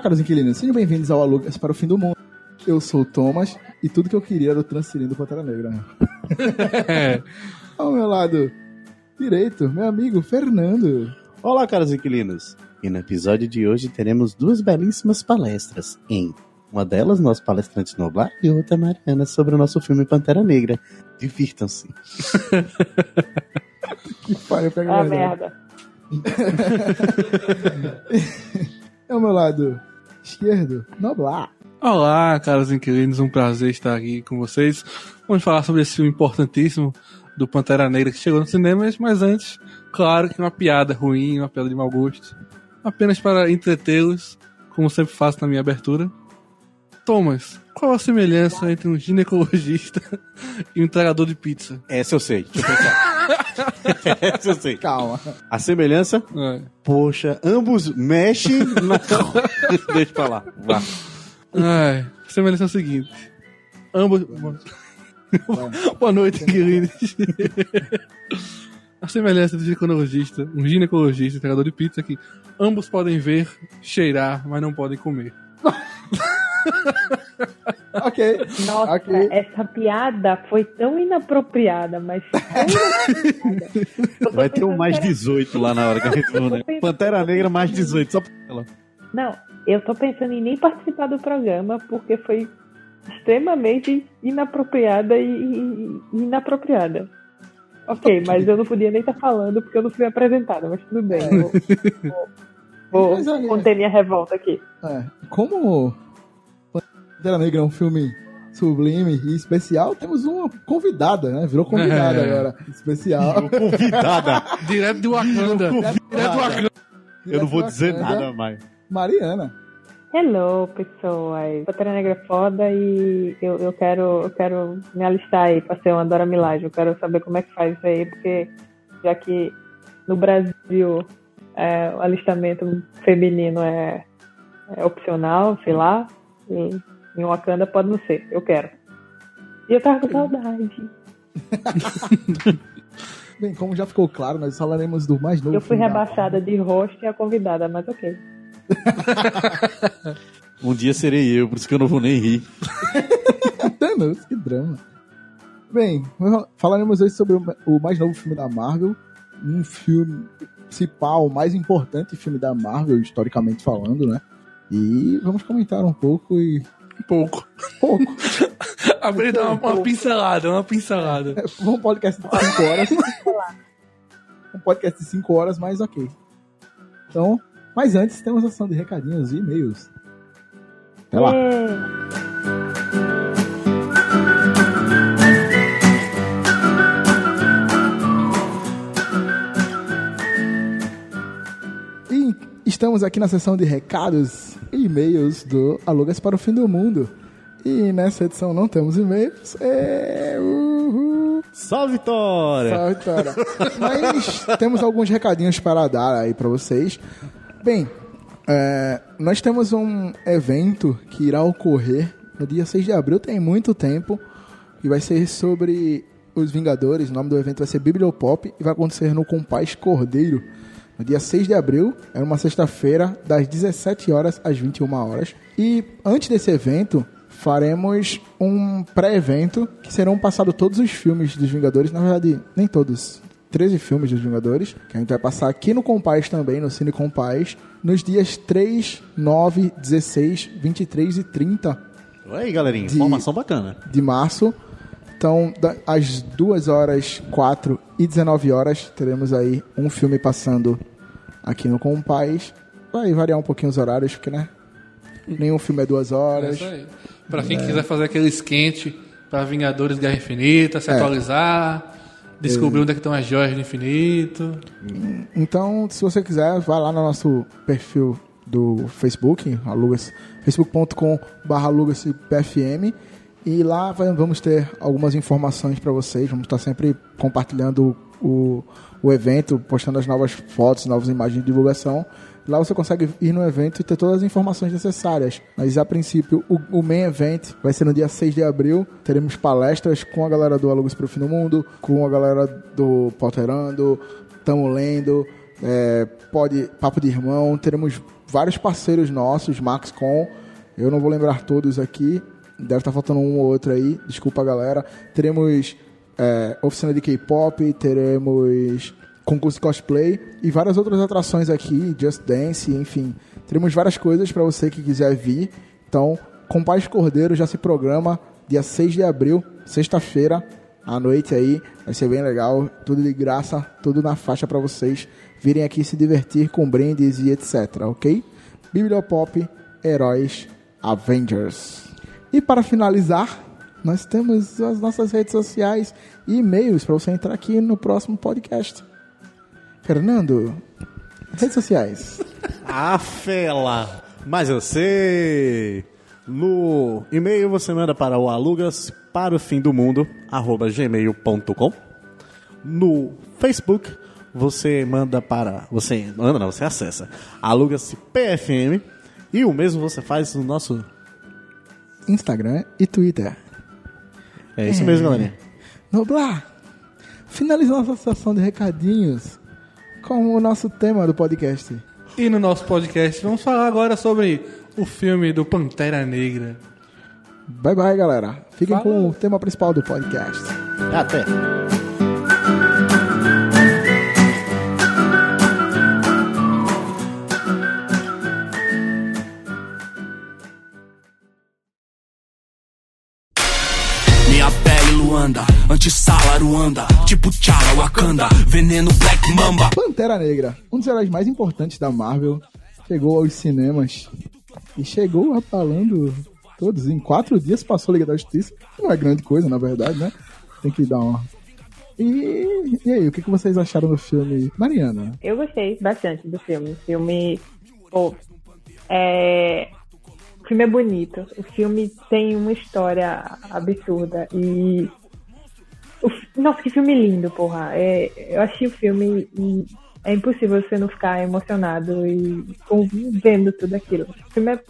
Olá, caros inquilinos, sejam bem-vindos ao Alugas para o Fim do Mundo. Eu sou o Thomas e tudo que eu queria era o transferindo Pantera Negra. Ao meu lado direito, meu amigo Fernando. Olá, caros inquilinos. E no episódio de hoje teremos duas belíssimas palestras. Em uma delas, nosso palestrante Noblar e outra Mariana sobre o nosso filme Pantera Negra. Divirtam-se. Que pariu, pega Ah, mais, né? merda. Ao meu lado esquerdo, Noblar. Olá, caros inquilinos, um prazer estar aqui com vocês. Vamos falar sobre esse filme importantíssimo do Pantera Negra que chegou nos cinemas, mas antes, claro que uma piada ruim, uma piada de mau gosto. Apenas para entretê-los, como sempre faço na minha abertura. Thomas, qual a semelhança entre um ginecologista e um entregador de pizza? Essa eu sei. Deixa eu pensar. Sei. Calma. A semelhança? É. Poxa, ambos mexem na. Deixa pra lá. Vá. Ai, a semelhança é o seguinte. Ambos. Boa noite, inquilinos. A semelhança do ginecologista, um ginecologista entregador de pizza que ambos podem ver, cheirar, mas não podem comer. Ok. Nossa, Ok. essa piada foi tão inapropriada, mas tão Vai ter um mais que era- 18 lá na hora que a gente for, né? Pantera Negra mais 18, só pra ela. Não, eu tô pensando em nem participar do programa porque foi extremamente inapropriada e, e- e inapropriada. Ok, mas eu não podia nem estar falando porque eu não fui apresentada, mas tudo bem. É. Vou, vou- vou olha- conter minha revolta aqui. É, como Pantera Negra é um filme sublime e especial, temos uma convidada, né? Virou convidada É. agora. Especial. Convidada. Direto de Wakanda. Direto de Wakanda. Eu não vou dizer Wakanda, nada mais. Mariana. Hello, pessoas. Pantera Negra é foda e eu, eu, quero, eu quero me alistar aí pra ser uma Dora Milaje. Eu quero saber como é que faz isso aí, porque já que no Brasil é, o alistamento feminino é, é opcional, sei lá, e em Wakanda pode não ser. Eu quero. E eu tava com saudade. Bem, como já ficou claro, nós falaremos do mais novo Eu fui rebaixada de host e a convidada, mas ok. Um dia serei eu, por isso que eu não vou nem rir. Thanos, que drama. Bem, falaremos hoje sobre o- o mais novo filme da Marvel. Um filme principal, o mais importante filme da Marvel, historicamente falando, né? E vamos comentar um pouco e. Pouco. Pouco. Abrir dar uma, uma pincelada, uma pincelada. um podcast de 5 horas. um podcast de 5 horas, mas ok. Então, mas antes temos a ação de recadinhos e e-mails. Até lá. É. E estamos aqui na sessão de recados e-mails do Alugas para o Fim do Mundo. E nessa edição não temos e-mails. É... Uhul. Salve, Vitória! Salve, Vitória. Mas temos alguns recadinhos para dar aí para vocês. Bem, é, nós temos um evento que irá ocorrer no dia 6 de abril, tem muito tempo, e vai ser sobre os Vingadores. O nome do evento vai ser Bibliopop e vai acontecer no Compaz Cordeiro, no dia 6 de abril, é uma sexta-feira, das 17 horas às 21 horas. E antes desse evento, faremos um pré-evento que serão passados todos os filmes dos Vingadores, na verdade, nem todos. 13 filmes dos Vingadores, que a gente vai passar aqui no Compaz também, no Cine Compaz, nos dias 3, 9, 16, 23 e 30 Olha aí, galerinha. De- Informação bacana. de março. Então, às 2 horas, 4 e 19 horas, teremos aí um filme passando aqui no Compaz. Vai variar um pouquinho os horários, porque, né? Nenhum filme é duas É horas. isso aí. Pra quem quiser fazer aquele esquente pra Vingadores Guerra Infinita, se É. atualizar, descobrir onde é que estão as joias do infinito. Então, se você quiser, vai lá no nosso perfil do Facebook, pfm e lá vamos ter algumas informações para vocês. Vamos estar sempre compartilhando o, o evento, postando as novas fotos, novas imagens de divulgação. Lá você consegue ir no evento e ter todas as informações necessárias. Mas a princípio, o, o main event vai ser no dia 6 de abril. Teremos palestras com a galera do Alugas para o Fim do Mundo, com a galera do Potterando, Tamo Lendo, é, pode, Papo de Irmão. Teremos vários parceiros nossos, Max Com, eu não vou lembrar todos aqui, deve estar faltando um ou outro aí, desculpa galera. Teremos é, oficina de K-pop, teremos concurso de cosplay e várias outras atrações aqui, Just Dance, enfim. Teremos várias coisas para você que quiser vir. Então, com Paz Cordeiro já se programa dia 6 de abril, sexta-feira, à noite aí. Vai ser bem legal, tudo de graça, tudo na faixa para vocês virem aqui se divertir com brindes e etc, ok? Bibliopop, Heróis, Avengers. E para finalizar, nós temos as nossas redes sociais e e-mails para você entrar aqui no próximo podcast. Fernando, redes sociais. Ah, fela! Mas eu sei! No e-mail você manda para o alugas para o fim do mundo, arroba gmail.com. No Facebook você manda para. Você manda, não, você acessa. Aluga-se PFM. E o mesmo você faz no nosso. Instagram e Twitter. É isso mesmo, galerinha. Noblar, finaliza nossa sessão de recadinhos com o nosso tema do podcast. E no nosso podcast vamos falar agora sobre o filme do Pantera Negra. Bye bye, galera. Fiquem Falou. com o tema principal do podcast. Até. Antissala Ruanda, tipo Tchara Wakanda, veneno Black Mamba. Pantera Negra, um dos heróis mais importantes da Marvel, chegou aos cinemas e chegou abalando todos. Em quatro dias passou a Liga da Justiça, que não é grande coisa, na verdade, né? Tem que dar uma. E, e aí, o que, que vocês acharam do filme? Mariana, Eu gostei bastante do filme. O filme. Pô, é... O filme é bonito. O filme tem uma história absurda. E. o Nossa, que filme lindo, porra. É... Eu achei o filme e é impossível você não ficar emocionado e com- vendo tudo aquilo. O filme é,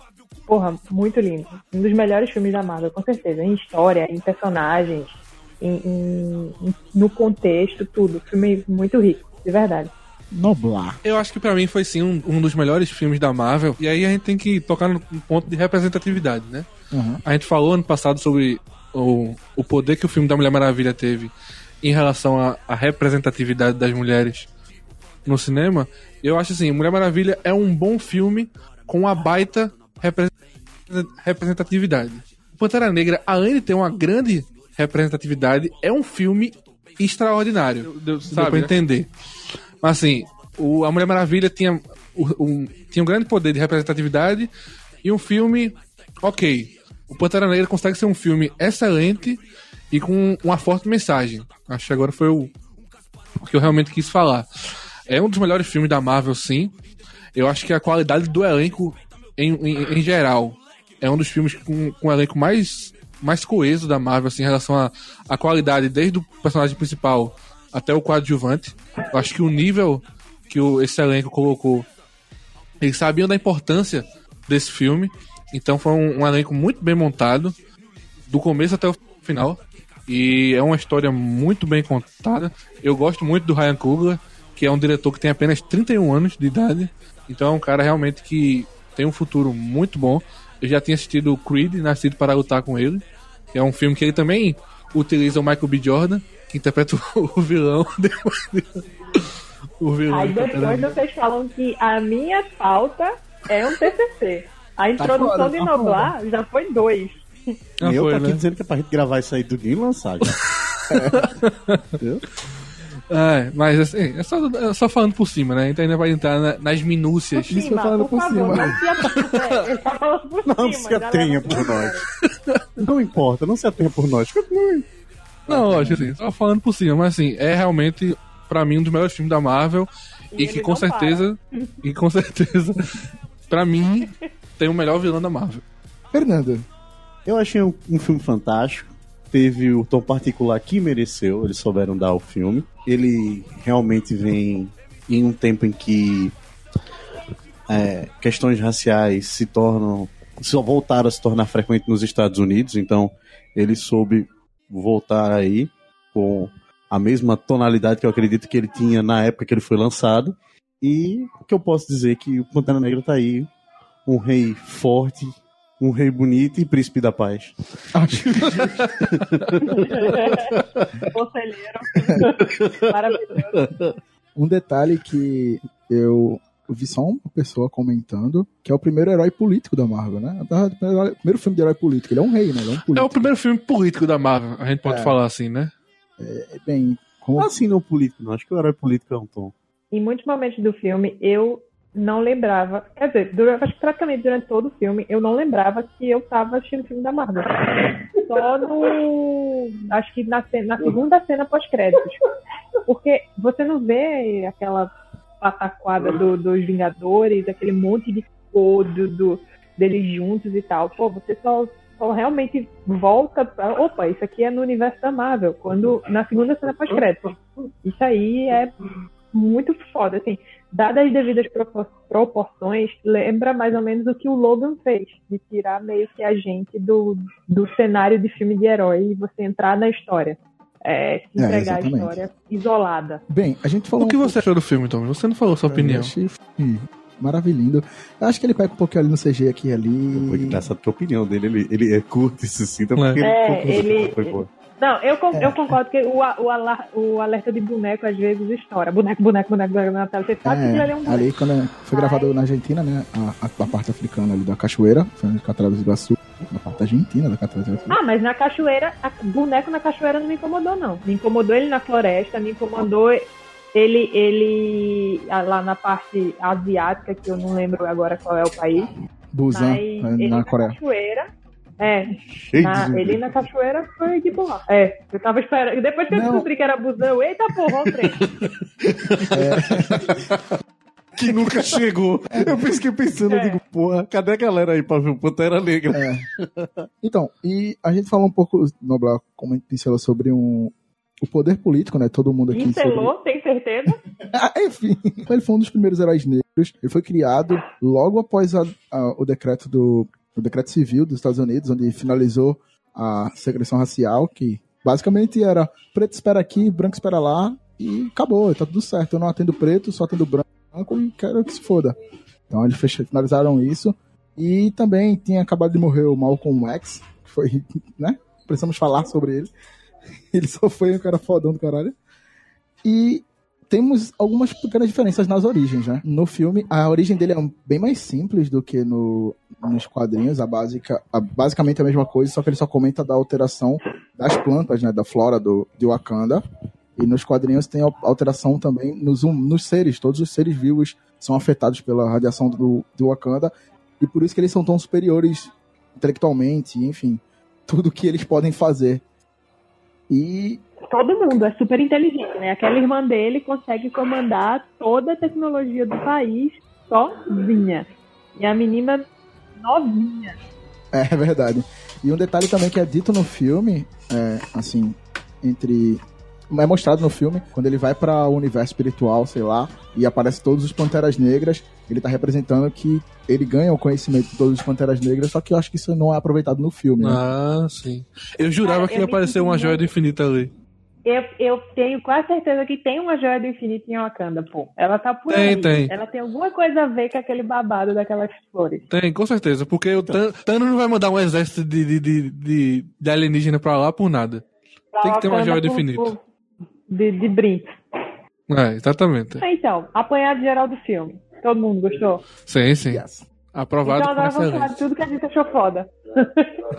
porra, muito lindo. Um dos melhores filmes da Marvel, com certeza. Em história, em personagens, em, em- no contexto, tudo. Filme é muito rico, de verdade. Noblar. Eu acho que pra mim foi sim um, um dos melhores filmes da Marvel. E aí a gente tem que tocar no no ponto de representatividade, né? Uhum. A gente falou ano passado sobre o, o poder que o filme da Mulher Maravilha teve em relação à, representatividade das mulheres no cinema. Eu acho assim, Mulher Maravilha é um bom filme com uma baita repre- representatividade. Pantera Negra, além de ter uma grande representatividade, é um filme extraordinário. Deu, sabe, pra entender. Mas assim, o, a Mulher Maravilha tinha, um, tinha um grande poder de representatividade e um filme ok. O Pantera Negra consegue ser um filme excelente e com uma forte mensagem. Acho que agora foi o, o que eu realmente quis falar. É um dos melhores filmes da Marvel, sim. Eu acho que a qualidade do elenco em, em, em geral é um dos filmes com, com o elenco mais, mais coeso da Marvel, assim, em relação à à qualidade, desde o personagem principal até o coadjuvante. Eu acho que o nível que o, esse elenco colocou, eles sabiam da importância desse filme. Então foi um, um elenco muito bem montado, do começo até o final. E é uma história muito bem contada. Eu gosto muito do Ryan Coogler, que é um diretor que tem apenas 31 anos de idade. Então é um cara realmente que tem um futuro muito bom. Eu já tinha assistido o Creed, Nascido para Lutar com ele. que É um filme que ele também utiliza o Michael B. Jordan, que interpreta o vilão. o vilão. Aí depois vocês falam que a minha pauta é um TCC. A introdução fora, de tá Noblar já foi dois. Ah, eu foi, tô aqui né? dizendo que é pra gente gravar isso aí tudo e lançar já. Entendeu? É, mas assim, é só, é só falando por cima, né? A gente ainda vai entrar na- nas minúcias. Isso por cima. Não tá falando por Não cima. se atenha já por leva- nós. Não importa, não se atenha por nós. Não, lógico, assim, só falando por cima, mas assim, é realmente, pra mim, um dos melhores filmes da Marvel. E E, que com não certeza. E com certeza, pra mim, tem o melhor vilão da Marvel. Fernando, Eu achei um, um filme fantástico. Teve o tom particular que mereceu, eles souberam dar ao filme. Ele realmente vem em um tempo em que é, questões raciais se tornam. só voltaram a se tornar frequentes nos Estados Unidos, então ele soube voltar aí com a mesma tonalidade que eu acredito que ele tinha na época que ele foi lançado. E o que eu posso dizer é que o Pantera Negra tá aí, um rei forte, um rei bonito e príncipe da paz. Acho Conselheiro. Maravilhoso. um detalhe que eu vi só uma pessoa comentando, que é o primeiro herói político da Marvel, né? O primeiro filme de herói político. Ele é um rei, né? Ele é um. É o primeiro filme político da Marvel, a gente pode É. falar assim, né? É, bem, como... Assim não político, não. Acho que o herói político é um tom. Em muitos momentos do filme, eu não lembrava. Quer dizer, durante, acho que praticamente durante todo o filme, eu não lembrava que eu tava assistindo o filme da Marvel. Só no. Acho que na, na segunda cena pós-créditos. Porque você não vê aquela pataquada do- dos Vingadores, aquele monte de cor do, do- deles juntos e tal. Pô, você só, só realmente volta pra. Opa, isso aqui é no universo da Marvel. Quando, na segunda cena pós-créditos. Isso aí é muito foda, assim. Dadas as devidas propor- proporções, lembra mais ou menos o que o Logan fez, de tirar meio que a gente do, do cenário de filme de herói e você entrar na história. É, se É, entregar a exatamente. história isolada. Bem, a gente falou O que um você achou do filme, Tom? Você não falou sua pouco- opinião. Eu achei hum, maravilhoso. Eu acho que ele pega um pouquinho ali no CG aqui e Foi ali. essa tua opinião dele. Ele, ele é curto isso sim, então É. porque É, ele- que foi boa. Não, eu, con- É. eu concordo que o, o, alar- o alerta de boneco às vezes estoura. Boneco, boneco, boneco, boneco na tela. Você sabe que aquilo ali é um É, boneco. ali quando foi gravado na Argentina, né? A, a- a parte africana ali da cachoeira, foi na Cataratas do Iguaçu, na parte argentina da Cataratas do Iguaçu. Ah, mas na cachoeira, a- boneco na cachoeira não me incomodou, não. Me incomodou ele na floresta, me incomodou ele, ele lá na parte asiática, que eu não lembro agora qual é o país. Busan, né, ele na na Coreia. cachoeira. É, Cheio na- de ele na cachoeira foi de boa. É, eu tava esperando. Depois que eu Não. descobri que era busão, eita porra, o trem. que nunca chegou. Eu fiquei pensando, eu É. digo, porra, cadê a galera aí pra ver o Pantera Negra? É. Então, e a gente falou um pouco, Noblar, como a gente pincelou sobre um, o poder político, né? Todo mundo aqui sobre... Pincelou, tem certeza? Ah, Enfim, ele foi um dos primeiros heróis negros. Ele foi criado logo após a- a- o decreto do o decreto civil dos Estados Unidos, onde finalizou a segregação racial, que basicamente era preto espera aqui, branco espera lá, e acabou, tá tudo certo. Eu não atendo preto, só atendo branco e quero que se foda. Então eles finalizaram isso. E também tinha acabado de morrer o Malcolm X, que foi, né? Precisamos falar sobre ele. Ele só foi um cara fodão do caralho. E temos algumas pequenas diferenças nas origens, né? No filme, a origem dele é bem mais simples do que no, nos quadrinhos. A básica, a- basicamente a mesma coisa, só que ele só comenta da alteração das plantas, né? Da flora do, de Wakanda. E nos quadrinhos tem alteração também nos, hum- nos seres. Todos os seres vivos são afetados pela radiação do, do Wakanda. E por isso que eles são tão superiores intelectualmente, enfim. Tudo que eles podem fazer. E Todo mundo é super inteligente, né? Aquela irmã dele consegue comandar toda a tecnologia do país sozinha. E a menina novinha. É verdade. E um detalhe também que é dito no filme, é, assim, entre. É mostrado no filme, quando ele vai para o universo espiritual, sei lá, e aparece todos os Panteras Negras, ele tá representando que ele ganha o conhecimento de todos os Panteras Negras, só que eu acho que isso não é aproveitado no filme, né? Ah, sim. Eu jurava Cara, que eu ia aparecer uma joia do infinito ali. Eu, eu tenho quase certeza que tem uma joia do infinito em Wakanda, pô. Ela tá por Tem, aí. tem. Ela tem alguma coisa a ver com aquele babado daquelas flores. Tem, com certeza. Porque o Tan- Thanos não vai mandar um exército de, de, de, de, de alienígena pra lá por nada. Pra Tem que ter uma joia do infinito. por- De, de brinco. É, exatamente. Então, apanhado geral do filme. Todo mundo gostou? Sim, sim. Yes. Aprovado então com agora vamos falar de tudo que a gente achou foda.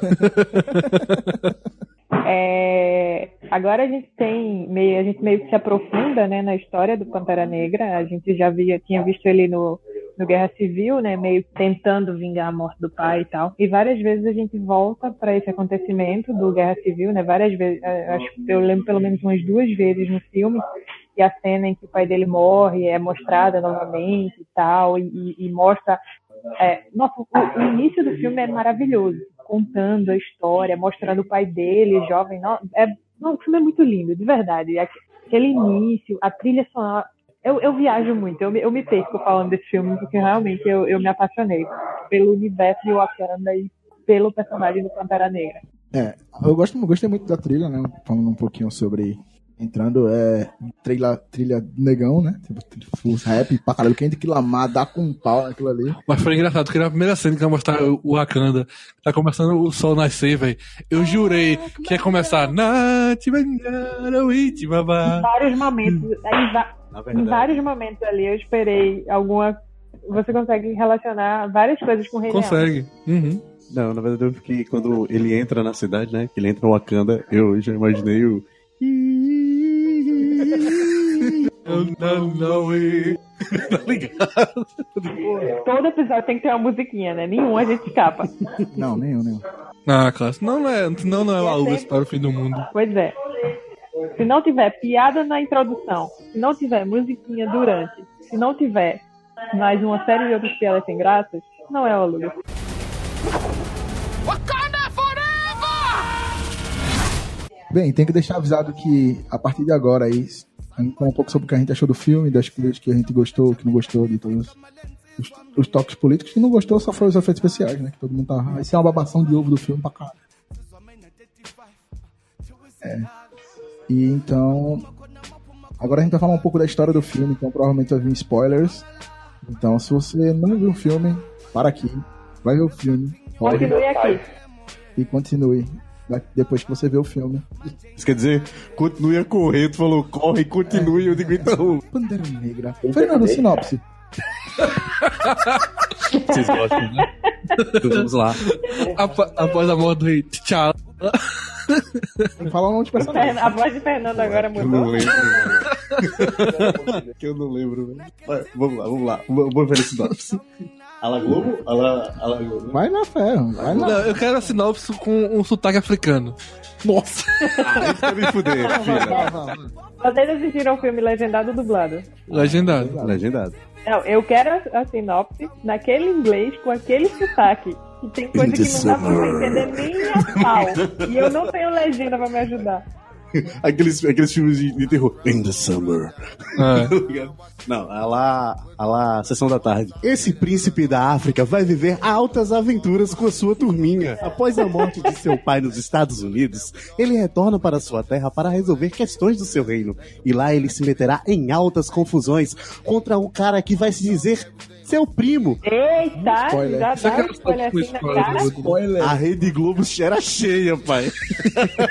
É, agora a gente tem meio, a gente meio que se aprofunda, né, na história do Pantera Negra. A gente já via, tinha visto ele no, no Guerra Civil, né, meio tentando vingar a morte do pai e tal. E várias vezes a gente volta para esse acontecimento do Guerra Civil, né? Várias vezes, é, acho eu lembro pelo menos umas duas vezes no filme e a cena em que o pai dele morre é mostrada novamente e tal e, e- mostra é, nossa, o início do filme é maravilhoso, contando a história, mostrando o pai dele, jovem. Não, é, não, o filme é muito lindo, de verdade. Aque- Aquele início, a trilha sonora. Eu, eu viajo muito, eu me, eu me perco falando desse filme, porque realmente eu, eu me apaixonei pelo universo de Wakanda e pelo personagem do Pantera Negra. É, eu gosto, gostei muito da trilha, né? Falando um pouquinho sobre entrando é trilha, trilha negão, né? Tipo, full rap pra caralho. Quem tem que lamar, dá com um pau naquilo ali. Mas foi engraçado, porque na primeira cena que vai mostrar o Wakanda, tá começando o sol nascer, velho. Eu jurei que ia começar. Ui, tibabá. Em vários momentos, Na em vários momentos ali eu esperei alguma. Você consegue relacionar várias coisas com o Rei Leão. Consegue. Uhum. não, na verdade eu fiquei quando ele entra na cidade, né? Que ele entra no Wakanda, eu já imaginei o. Eu não, não. Tá ligado? Todo episódio tem que ter uma musiquinha, né? Nenhum a gente escapa. Não, nenhum, nenhum. Ah, claro. Não, não é, não, não é uma luz para o fim do mundo. Pois é. Se não tiver piada na introdução, se não tiver musiquinha durante, se não tiver mais uma série de outras piadas sem graças, não é o Lula. Bem, tem que deixar avisado que a partir de agora aí, a gente fala um pouco sobre o que a gente achou do filme, das coisas que a gente gostou, que não gostou, de todos os, os toques políticos. Que não gostou só foi os efeitos especiais, né? Que todo mundo tá. Vai ser uma babação de ovo do filme pra caralho. É. E então. Agora a gente vai falar um pouco da história do filme, então provavelmente vai vir spoilers. Então, se você não viu o filme, para aqui, vai ver o filme, Continue aqui. e continue depois que você vê o filme. Isso quer dizer, continue a correr, tu falou, corre continue, eu digo então. Pantera Negra. Fernando, sinopse. Vocês gostam, né? Então vamos lá. Após a morte do rei T'Challa. Fala o nome de personagem. A voz de Fernando agora Eu não mudou. lembro. que eu não lembro, Vamos lá, vamos lá. Vamos ver esse sinopse. Ala Globo? Ala, Ala Globo. Vai na fé, vai na Não, eu quero a sinopse com um sotaque africano. Nossa! Ah, isso vai me fuder, filha. Vocês assistiram o filme legendado ou dublado? Legendado. Legendado. Não, eu quero a, a sinopse naquele inglês com aquele sotaque. Que tem coisa que não dá pra você entender nem a pau. E eu não tenho legenda pra me ajudar. Aqueles, aqueles filmes de, de terror. In the summer. É. Não, a lá, a lá, sessão da tarde. Esse príncipe da África vai viver altas aventuras com a sua turminha. Após a morte de seu pai nos Estados Unidos, ele retorna para sua terra para resolver questões do seu reino. E lá ele se meterá em altas confusões contra um cara que vai se dizer seu primo. Eita, Spoiler. já dá um spoiler assim na cara. Spoiler. A Rede Globo era cheia, pai.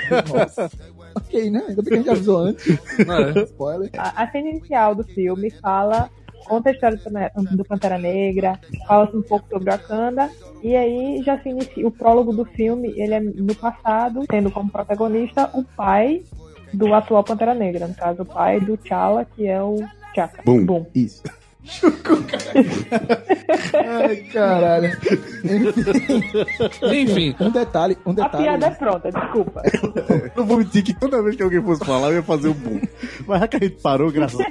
Ok, né? Ainda bem que a gente avisou antes. É. Spoiler. A, a cena inicial do filme fala, conta a história do Pantera- Negra, fala um pouco sobre o Wakanda, e aí já se inicia. O prólogo do filme, ele é no passado, tendo como protagonista o pai do atual Pantera Negra, no caso, o pai do T'Challa, que é o T'Chaka. Bum. Isso. Ai, caralho. Enfim, Um detalhe, um A detalhe. piada é pronta, desculpa. Eu vou mentir que toda vez que alguém fosse falar, eu ia fazer um boom. Mas já que a gente parou, graças a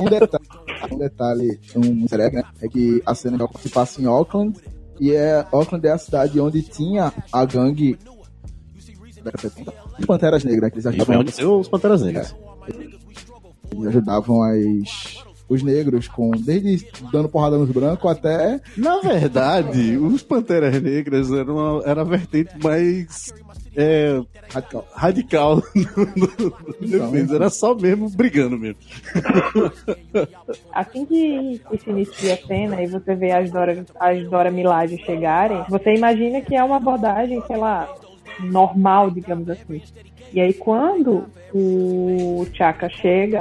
Um detalhe, um detalhe, um egg, né? É que a cena se passa em Auckland. E é, Auckland é a cidade onde tinha a gangue de Panteras Negras, que eles ajudavam, Deus. os Panteras Negras. eles ajudavam as, os negros com desde dando porrada nos brancos até Na verdade, os Panteras Negras eram uma, era a vertente mais é, radical. radical defesa. Era só mesmo brigando mesmo. Assim que, que se inicia a cena e você vê as Dora, as Dora Milaje chegarem, você imagina que é uma abordagem, sei lá, normal, digamos assim. E aí quando o Chaka chega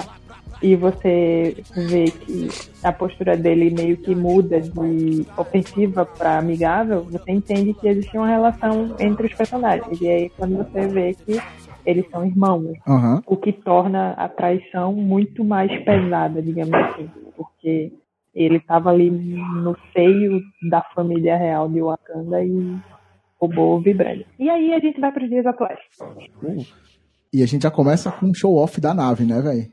e você vê que a postura dele meio que muda de ofensiva para amigável, você entende que existe uma relação entre os personagens. E aí quando você vê que eles são irmãos, Aham. o que torna a traição muito mais pesada, digamos assim, porque ele estava ali no seio da família real de Wakanda e roubou o Vibranium. E aí a gente vai para os dias atuais. E a gente já começa com um show-off da nave, né, velho?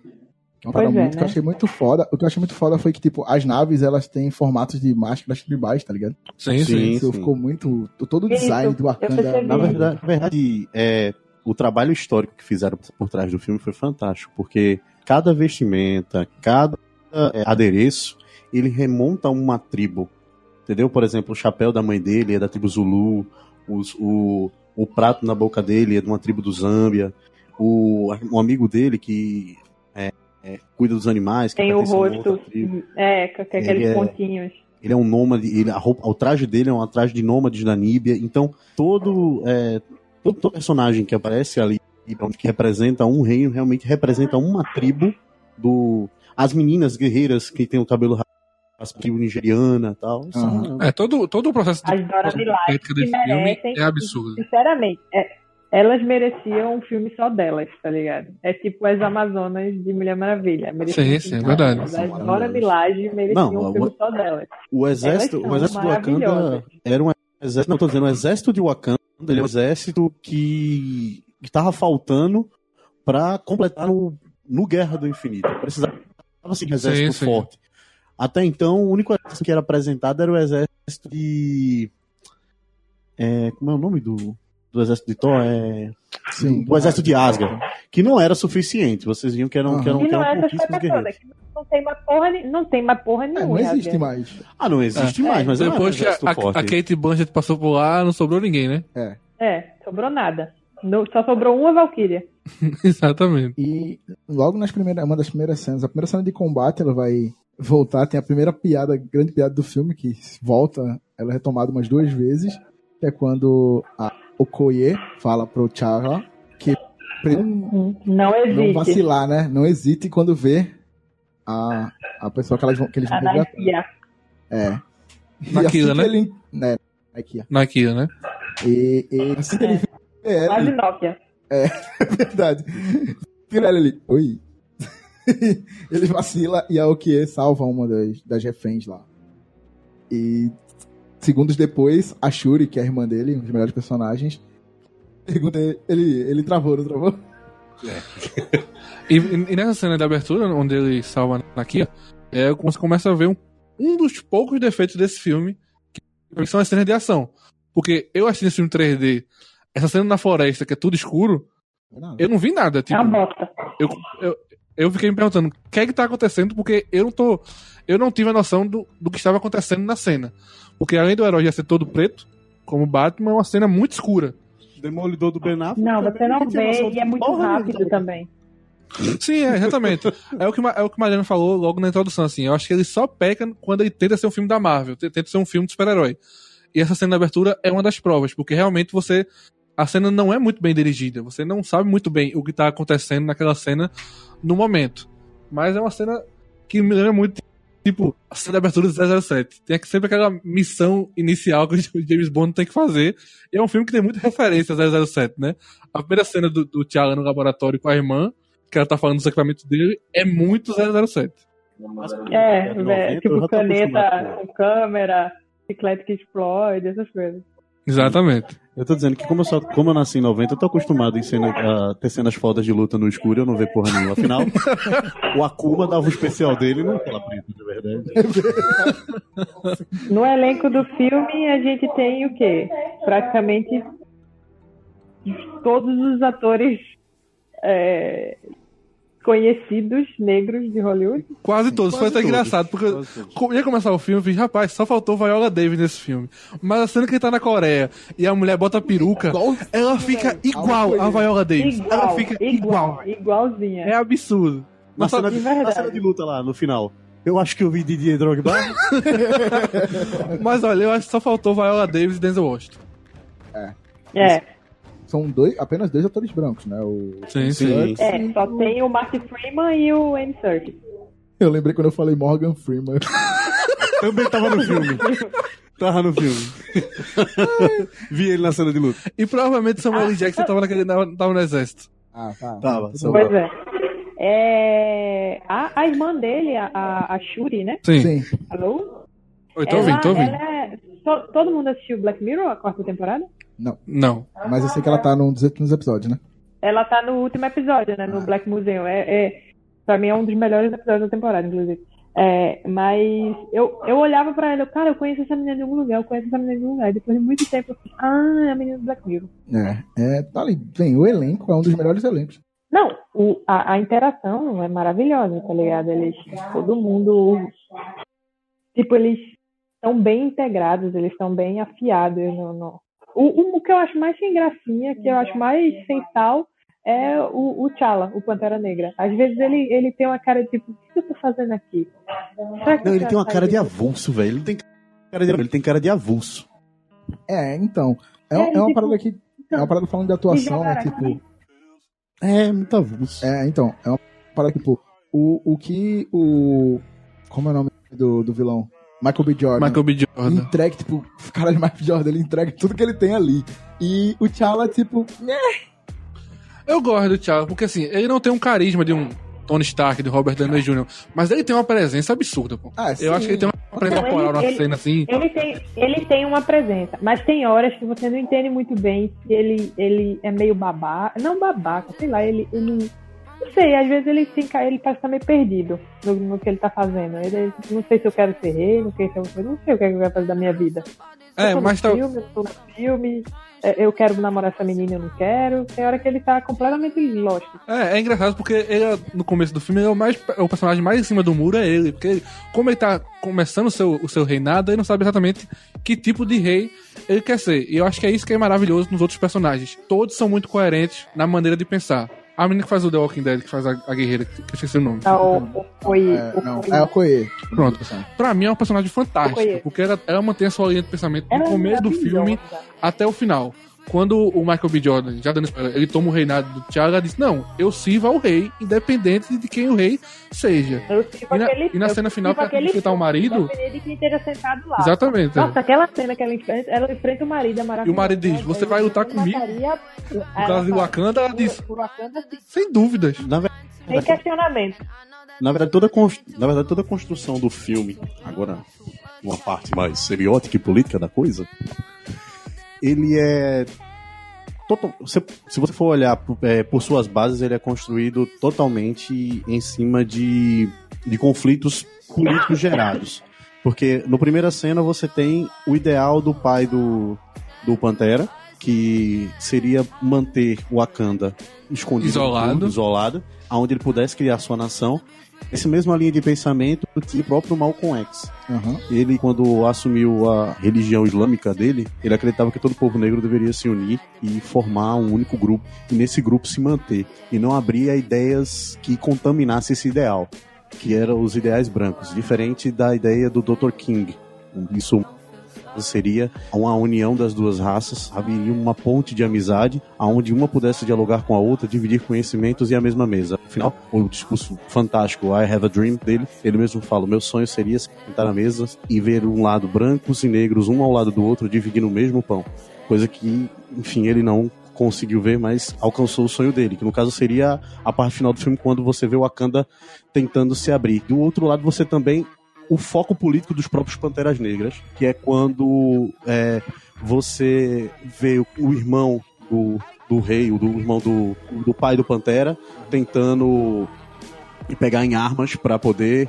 Uma Pois parada é, muito que eu né? achei muito foda. O que eu achei muito foda foi que, tipo, as naves, elas têm formatos de máscaras tribais, tá ligado? sim, sim. Sim. Isso ficou muito... Todo o Isso, design do eu Wakanda... Na verdade, na verdade é, o trabalho histórico que fizeram por trás do filme foi fantástico, porque cada vestimenta, cada é, adereço, ele remonta a uma tribo. Entendeu? Por exemplo, o chapéu da mãe dele é da tribo Zulu, os- o, o prato na boca dele é de uma tribo do Zâmbia, o, um amigo dele que é, cuida dos animais. Que Tem o a uma rosto, é, com aqueles Ele é- pontinhos. Ele é um nômade, ele, a roupa, o traje dele é um traje de nômades da Níbia. Então, todo, é, todo, todo personagem que aparece ali, que representa um reino, realmente representa uma tribo do. As meninas guerreiras que tem o cabelo raspado, tribo nigeriana e tal. são- É, todo, todo o processo de As desse que filme merecem. é absurdo. Sinceramente, é- elas mereciam um filme só delas, tá ligado? É tipo as Amazonas de Mulher Maravilha. mereciam Sim, um sim, filme é só verdade. As Dora maravilhosas. Milage mereciam Não, um filme o- só delas. O exército, o exército do Wakanda era um exército. Não, tô dizendo, o exército de Wakanda ele é um exército que, que tava faltando pra completar no, no Guerra do Infinito. Precisava de um exército Sim, sim. forte. Até então, o único exército que era apresentado era o exército de. é, como é o nome do, do exército de Thor? É, Sim. o exército de Asgard. Que não era suficiente. Vocês viam que eram, que eram, que não eram é pouquíssimos coisa toda, guerreiros. que não tem mais porra, não tem mais porra É, nenhuma. não existe mais. Ah, não existe mais, mas um Depois que a, a, forte. a Kate Blanchett passou por lá, não sobrou ninguém, né? É. É, sobrou nada. No- só sobrou uma Valkyria. Exatamente. E logo nas primeiras, uma das primeiras cenas, a primeira cena de combate, ela vai voltar, tem a primeira piada, a grande piada do filme, que volta, ela é retomada umas duas vezes, que é quando a Okoye fala pro T'Challa que pra ele não, Não não existe. vacilar, né? Não hesite quando vê a, a pessoa que, elas vão, que eles vão resgatar. É. Naquilo, assim né? Ele, né? Aqui, ó. Naquilo, né? E, e assim que ele vê ela, Quase Nokia. É verdade. Tira ela ali. Oi. ele vacila e a Okie salva uma das, das reféns lá. E segundos depois, a Shuri, que é a irmã dele, um dos melhores personagens, pergunta ele, ele travou, não travou? E, e nessa cena de abertura, onde ele salva a Nakia, é, você começa a ver um, um dos poucos defeitos desse filme, que são as cenas de ação. Porque eu assisti esse filme 3D, essa cena na floresta, que é tudo escuro, Não. eu não vi nada. É Tipo, uma bosta. eu, eu, eu fiquei me perguntando o que é que tá acontecendo, porque eu não tô. Eu não tive a noção do, do que estava acontecendo na cena. Porque além do herói já ser todo preto, como Batman, é uma cena muito escura. Demolidor do Ben Affleck Não, você não vê e é muito rápido também. Sim, é, exatamente. é, o que, é o que Mariano falou logo na introdução, assim. Eu acho que ele só peca quando ele tenta ser um filme da Marvel, tenta ser um filme de super-herói. E essa cena de abertura é uma das provas, porque realmente você. A cena não é muito bem dirigida. Você não sabe muito bem o que tá acontecendo naquela cena no momento. Mas é uma cena que me lembra muito, tipo, a cena de abertura do 007. Tem sempre aquela missão inicial que o James Bond tem que fazer. E é um filme que tem muita referência a 007, né? A primeira cena do, do T'Challa no laboratório com a irmã, que ela tá falando dos equipamentos dele, é muito 007. É, É, 90, é, tipo caneta com câmera, bicicleta que explode, essas coisas. Exatamente. Eu tô dizendo que como eu, só, como eu nasci em 90, eu tô acostumado em cena, a ter cenas fodas de luta no escuro e eu não ver porra nenhuma. Afinal, o Akuma dava o especial dele não aquela preta de verdade. No elenco do filme, a gente tem o quê? Praticamente todos os atores é, conhecidos negros de Hollywood. Quase todos. Foi Quase até todos. engraçado, porque eu ia começar o filme e fiz, rapaz, só faltou Viola Davis nesse filme. Mas a cena que ele tá na Coreia e a mulher bota a peruca, ela fica igual a Viola Davis. ela Igual, fica igual, igual. igualzinha. É absurdo. Na Mas só- cena, de, na cena de luta lá, no final. Eu acho que eu vi Didier Drogba. Mas olha, eu acho que só faltou Viola Davis e Denzel Washington. É, São dois, apenas dois atores brancos, né? O... Sim, sim. É, só tem o Mark Freeman e o Andy Serkis. Eu lembrei quando eu falei Morgan Freeman. Também tava no filme. Tava no filme. vi ele na cena de luta. E provavelmente Samuel L. Jackson tava, naquele, na- tava no exército. Ah, tá. Tava, bem. Pois é. É, a, a irmã dele, a- a, Shuri, né? Sim. Sim. Alô? Oi, tô ouvindo, tô ouvindo. ela é- to- todo mundo assistiu Black Mirror, a quarta temporada? Não. Mas eu sei que ela tá num dos últimos episódios, né? Ela tá no último episódio, né? No Black Museum. É, é, pra mim é um dos melhores episódios da temporada, inclusive. É, mas eu, eu olhava pra ela, eu, cara, eu conheço essa menina de algum lugar, eu conheço essa menina de algum lugar. E depois de muito tempo eu falei, ah, é a menina do Black Mirror. É. é tá ali. Bem, o elenco é um dos melhores elencos. Não, o, a, a interação é maravilhosa, tá ligado? Eles, todo mundo. Tipo, eles estão bem integrados, eles estão bem afiados no. no- O, o, o que eu acho mais sem gracinha, que eu acho mais sem sal, é o, o T'Challa, o Pantera Negra. Às vezes ele, ele tem uma cara de tipo, o que eu tô fazendo aqui? Não, ele tem uma cara de avulso, velho. Ele tem cara de, ele tem cara de avulso. É, então. É, É, é uma tipo, parada que. É uma parada falando de atuação, né? Tipo. É, muito avulso. É, então. É uma parada tipo. O, o que o. Como é o nome do, do vilão? Michael B. Jordan. Michael B. Ele Jordan. entrega, tipo, caralho, Michael B. Jordan, ele entrega tudo que ele tem ali. E o T'Challa, tipo, né? Eu gosto do Thiago, porque assim, ele não tem um carisma de um Tony Stark, de Robert Downey Jr., mas ele tem uma presença absurda, pô. Ah, Eu acho que ele tem uma presença Não, corporal na ele- cena assim. Ele tem, ele tem uma presença, mas tem horas que você não entende muito bem se ele, ele é meio babaca. Não babaca, sei lá, ele. ele não sei, às vezes ele, fica, ele parece estar meio perdido no, no que ele tá fazendo. Ele, não sei se eu quero ser rei, não sei se eu, não sei o que, é que eu quero fazer da minha vida. É, eu tô mas no tá. filme, eu tô no filme, é, eu quero namorar essa menina, eu não quero. Tem hora que ele tá completamente lost. É, é engraçado porque ele, é- no começo do filme, ele é o, mais, é o personagem mais em cima do muro é ele. Porque ele- como ele tá começando o seu, o seu reinado, ele não sabe exatamente que tipo de rei ele quer ser. E eu acho que é isso que é maravilhoso nos outros personagens. Todos são muito coerentes na maneira de pensar. A menina que faz o The Walking Dead, que faz a, a guerreira, que eu esqueci o nome. Tá, o, o, foi, É, o- não, é o Koei. Pronto. Pra mim é um personagem fantástico, Okoye. porque ela, ela mantém a sua linha de pensamento do é começo do filme até o final. Quando o Michael B. Jordan, já dando spoiler, ele toma o reinado do T'Challa, ela diz, não, eu sirvo ao rei, independente de quem o rei seja. Eu sirvo E na- aquele- e na eu cena final, pra aquele enfrentar o marido- independente de quem esteja sentado lá. Exatamente. Nossa, aquela cena que ela enfrenta, ela enfrenta o marido, é maravilhosa. E o marido diz, "Você vai lutar comigo?" Por Por causa de Wakanda, ela diz, sem dúvidas. Na, Sem questionamento. na verdade, toda na verdade, toda a construção do filme, agora uma parte mais semiótica e política da coisa, ele é. total- você- se você for olhar por, é, por suas bases, ele é construído totalmente em cima de, de conflitos políticos gerados. Porque no primeira cena você tem o ideal do pai do, do Pantera, que seria manter o Wakanda escondido, Isolado. isolado, aonde ele pudesse criar sua nação. Essa mesma linha de pensamento tinha o próprio Malcolm X. Aham. Ele, quando assumiu a religião islâmica dele, ele acreditava que todo povo negro deveria se unir e formar um único grupo, e nesse grupo se manter, e não abrir a ideias que contaminassem esse ideal, que eram os ideais brancos, diferente da ideia do Dr. King. Isso seria uma união das duas raças, haveria uma ponte de amizade, aonde uma pudesse dialogar com a outra, dividir conhecimentos e a mesma mesa. Afinal, o discurso fantástico I Have a Dream dele, ele mesmo fala: meu sonho seria sentar na mesa e ver um lado brancos e negros um ao lado do outro dividindo o mesmo pão, coisa que, enfim, ele não conseguiu ver, mas alcançou o sonho dele, que no caso seria a parte final do filme quando você vê o Wakanda tentando se abrir. Do outro lado, você também o foco político dos próprios Panteras Negras, que é quando é, você vê o, o irmão do, do rei, o do irmão do, do pai do Pantera, tentando pegar em armas para poder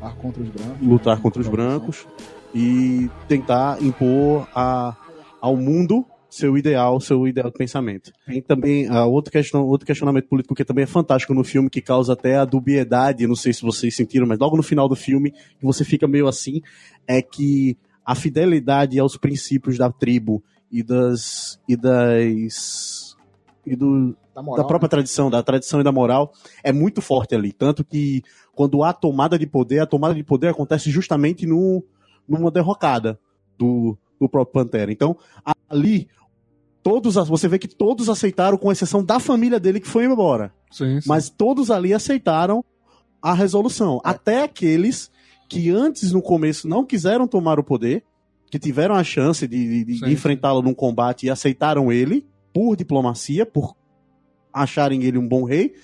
Lutar contra os brancos. lutar contra os brancos e tentar impor a, ao mundo seu ideal, seu ideal de pensamento. Tem também ah, outro, questão, outro questionamento político que também é fantástico no filme, que causa até a dubiedade, não sei se vocês sentiram, mas logo no final do filme, que você fica meio assim, é que a fidelidade aos princípios da tribo e das e das e do, Da moral, da própria tradição, da tradição e da moral, é muito forte ali. Tanto que quando há tomada de poder, a tomada de poder acontece justamente no, numa derrocada do, do próprio Pantera. Então, ali, todos, você vê que todos aceitaram, com exceção da família dele que foi embora. Sim, sim. Mas todos ali aceitaram a resolução. Até aqueles que antes, no começo, não quiseram tomar o poder, que tiveram a chance de, de- de enfrentá-lo num combate e aceitaram ele, por diplomacia, por acharem ele um bom rei.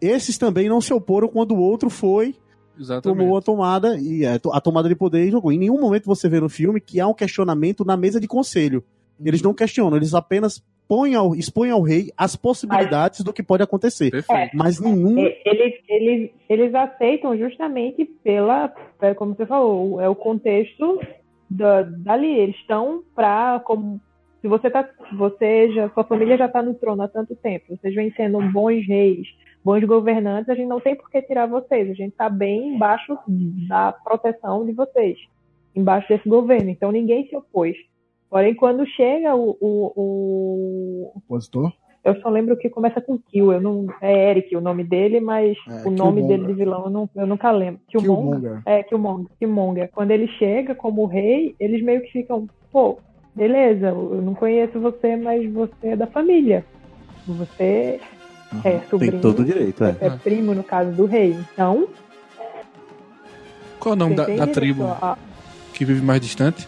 Esses também não se oporam quando o outro foi, Exatamente. tomou a tomada, e é, a tomada de poder e jogou. Em nenhum momento você vê no filme que há um questionamento na mesa de conselho. Eles não questionam, eles apenas põem ao, expõem ao rei as possibilidades do que pode acontecer. Perfeito. Mas nenhum Eles, eles, eles aceitam justamente pela, pela- como você falou, é o contexto da, dali. Eles estão para como se você tá, você já, sua família já está no trono há tanto tempo, vocês vêm sendo bons reis, bons governantes, a gente não tem por que tirar vocês, a gente está bem embaixo da proteção de vocês, embaixo desse governo. Então ninguém se opôs. Porém, quando chega o, o, o, Opositor. eu só lembro que começa com Kill. Eu não, é Eric o nome dele, mas É, o nome Killmonger. dele de vilão eu, não, eu nunca lembro. Killmonger? Killmonger. É, Killmonger. Killmonger. Quando ele chega como rei, eles meio que ficam, pô, beleza, eu não conheço você, mas você é da família. Você é sobrinho. Tem todo o direito, é. é primo, no caso do rei. Então, Qual é o nome da, da tribo que vive mais distante?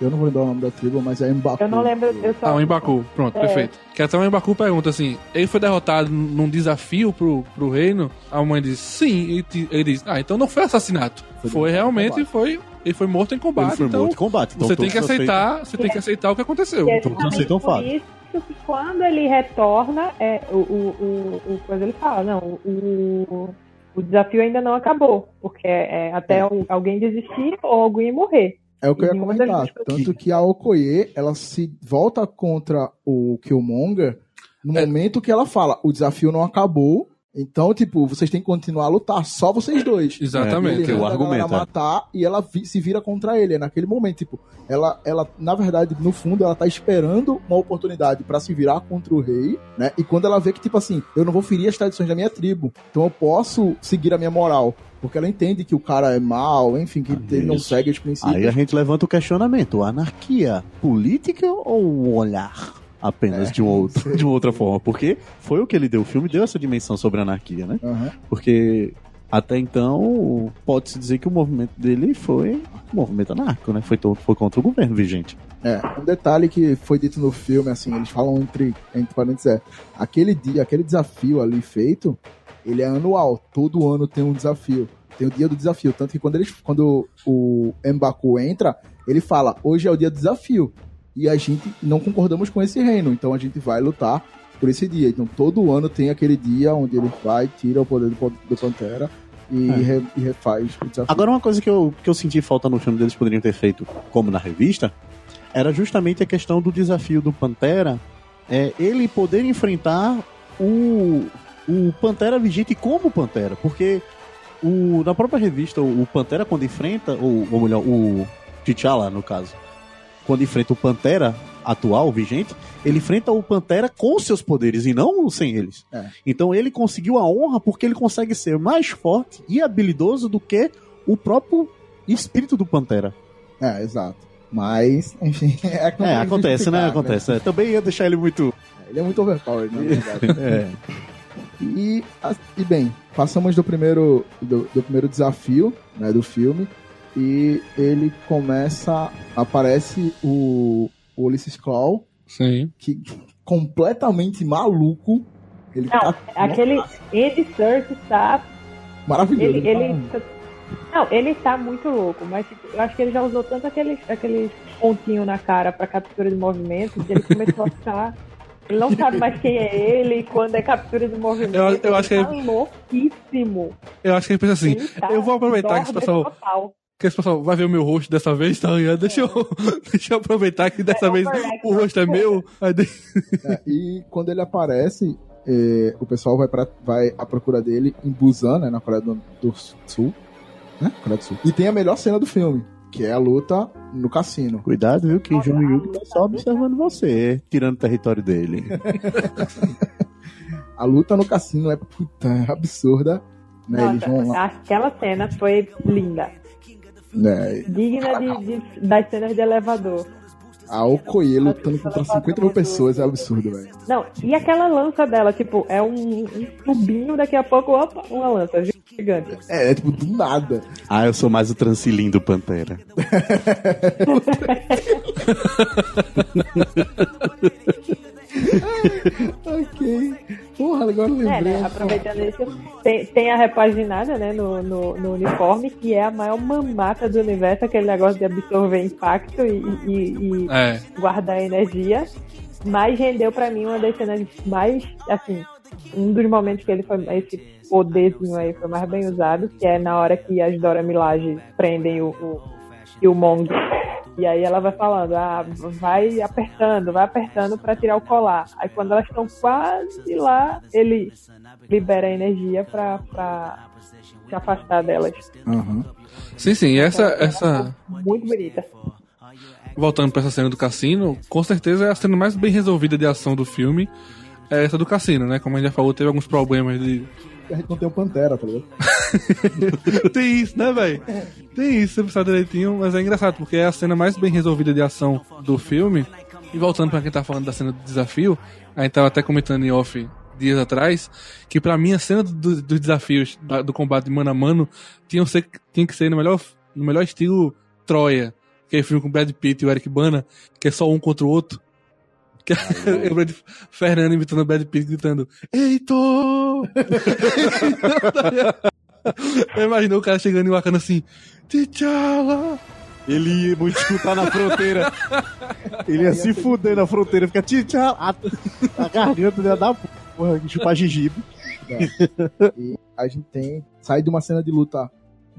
Eu não vou lembrar o nome da tribo, mas é Mbaku. Eu não lembro, eu só... Ah, o Embaku. Pronto, É. perfeito. Que até o Embaku pergunta assim: ele foi derrotado num desafio pro, pro reino? A mãe diz sim. E ele diz: ah, então não foi assassinato. Foi Foi, realmente, foi. Ele foi morto em combate. Ele foi então morto em combate. Então você tem que aceitar, você tem que aceitar o que aconteceu. É Então, justamente aceitam o fato. isso que quando ele retorna, é, o, o, o, o coisa ele fala, não, o, o, desafio ainda não acabou, porque é, até o- alguém desistir ou alguém morrer. É o que eu ia comentar. Tanto que a Okoye, ela se volta contra o Killmonger no É. momento que ela fala, o desafio não acabou, então, tipo, vocês têm que continuar a lutar, só vocês dois. Exatamente. Ele o a galera argumento, é. matar e ela vi- se vira contra ele. É naquele momento, tipo, ela, ela, na verdade, no fundo, ela tá esperando uma oportunidade pra se virar contra o rei, né? E quando ela vê que, tipo assim, eu não vou ferir as tradições da minha tribo, então eu posso seguir a minha moral. Porque ela entende que o cara é mau, enfim, que ele não Isso. segue os princípios. Aí a gente levanta o questionamento: anarquia política ou olhar apenas É, de, um outro, de uma outra forma? Porque foi o que ele deu. O filme deu essa dimensão sobre a anarquia, né? Aham. Porque até então pode-se dizer que o movimento dele foi um movimento anárquico, né? Foi, foi contra o governo vigente. É, um detalhe que foi dito no filme, assim, eles falam entre, entre parênteses, é, aquele dia, aquele desafio ali feito, ele é anual, todo ano tem um desafio, tem o dia do desafio, tanto que quando, eles, quando o Mbaku entra, ele fala, hoje é o dia do desafio, e a gente não concordamos com esse reino, então a gente vai lutar por esse dia, então todo ano tem aquele dia onde ele vai, tira o poder do, do Pantera e, É. re- e refaz o desafio. Agora, uma coisa que eu, que eu senti falta no filme deles poderiam ter feito, como na revista, era justamente a questão do desafio do Pantera, é, ele poder enfrentar o, o Pantera Vigente como Pantera, porque o, na própria revista, o, o Pantera quando enfrenta, ou, ou melhor, o T'Challa, no caso, quando enfrenta o Pantera atual, vigente, ele enfrenta o Pantera com seus poderes e não sem eles. É. Então ele conseguiu a honra porque ele consegue ser mais forte e habilidoso do que o próprio espírito do Pantera. É, exato. Mas, enfim, é, É, acontece, né? Acontece. É, Também ia deixar ele muito. Ele é muito overpowered, na verdade. É. e, e bem, passamos do primeiro, do, do primeiro desafio né, do filme. E ele começa. Aparece o, o Ulysses Claw, Sim. que completamente maluco. Ele Não, tá aquele Andy Serkis tá maravilhoso. Ele, ele, não, ele tá muito louco, mas tipo, eu acho que ele já usou tanto aqueles, aqueles pontinhos na cara pra captura de movimento que ele começou a ficar. Ele não sabe mais quem é ele quando é captura de movimento. Eu- eu acho ele que tá louquíssimo. Eu acho que ele pensa assim: Ele tá eu vou aproveitar que pessoal, total. Que esse pessoal vai ver o meu rosto dessa vez, tá? Deixa eu, deixa eu aproveitar que dessa É, vez o rosto é meu. Aí de- É, e quando ele aparece, é, o pessoal vai, pra, vai à procura dele em Busan, né, na Coreia do, do Sul. Né? Coreia do Sul. E tem a melhor cena do filme, que é a luta no cassino. Cuidado, viu? Que Nossa, Jung Yugi tá só observando você, tirando o território dele. A luta no cassino é, puta, é absurda. Né? Eles vão Nossa, lá. aquela cena foi linda. Né? Digna de, de- das cenas de elevador. A Okoye lutando contra 50 mil pessoas é absurdo, velho. Não, e aquela lança dela, tipo, é um, um tubinho, daqui a pouco, opa, uma lança gigante. É, é tipo do nada. Ah, eu sou mais o Transilim do Pantera. Ok. Porra, agora eu É, lembrei. né? Aproveitando isso, tem, tem a repaginada, né, no, no, no uniforme, que é a maior mamata do universo, aquele negócio de absorver impacto e, e- e É. guardar energia. Mas rendeu pra mim uma das cenas mais, assim, um dos momentos que ele foi, esse poderzinho aí foi mais bem usado, que é na hora que as Dora Milaje prendem o, o, e o Mong. E aí ela vai falando, ah, vai apertando, vai apertando pra tirar o colar. Aí quando elas estão quase lá, ele libera a energia pra, pra se afastar delas. Aham. Sim, sim. E essa, essa. Muito bonita. Voltando pra essa cena do cassino, com certeza é a cena mais bem resolvida de ação do filme. é essa do cassino, né? Como a gente já falou, teve alguns problemas de. A gente não tem o Pantera, tá ligado? Tem isso, né, velho? Tem isso, você pensar direitinho, mas é engraçado, porque é a cena mais bem resolvida de ação do filme. E voltando pra quem tá falando da cena do desafio, a gente tava até comentando em off dias atrás, que pra mim a cena do- do- dos desafios da- do combate mano a mano tinha, que ser- tinha que ser no melhor, no melhor estilo Troia. Que é filme com o Brad Pitt e o Eric Bana, que é só um contra o outro. Que é o Brad Fernando imitando o Brad Pitt gritando Heitor! Eu imaginou o cara chegando e Wakanda assim T'Challa! Ele ia muito escutar na fronteira. Ele ia se fuder na fronteira, fica tchau, a, a garganta dele da porra, chupar gengibre. E a gente tem. Sai de uma cena de luta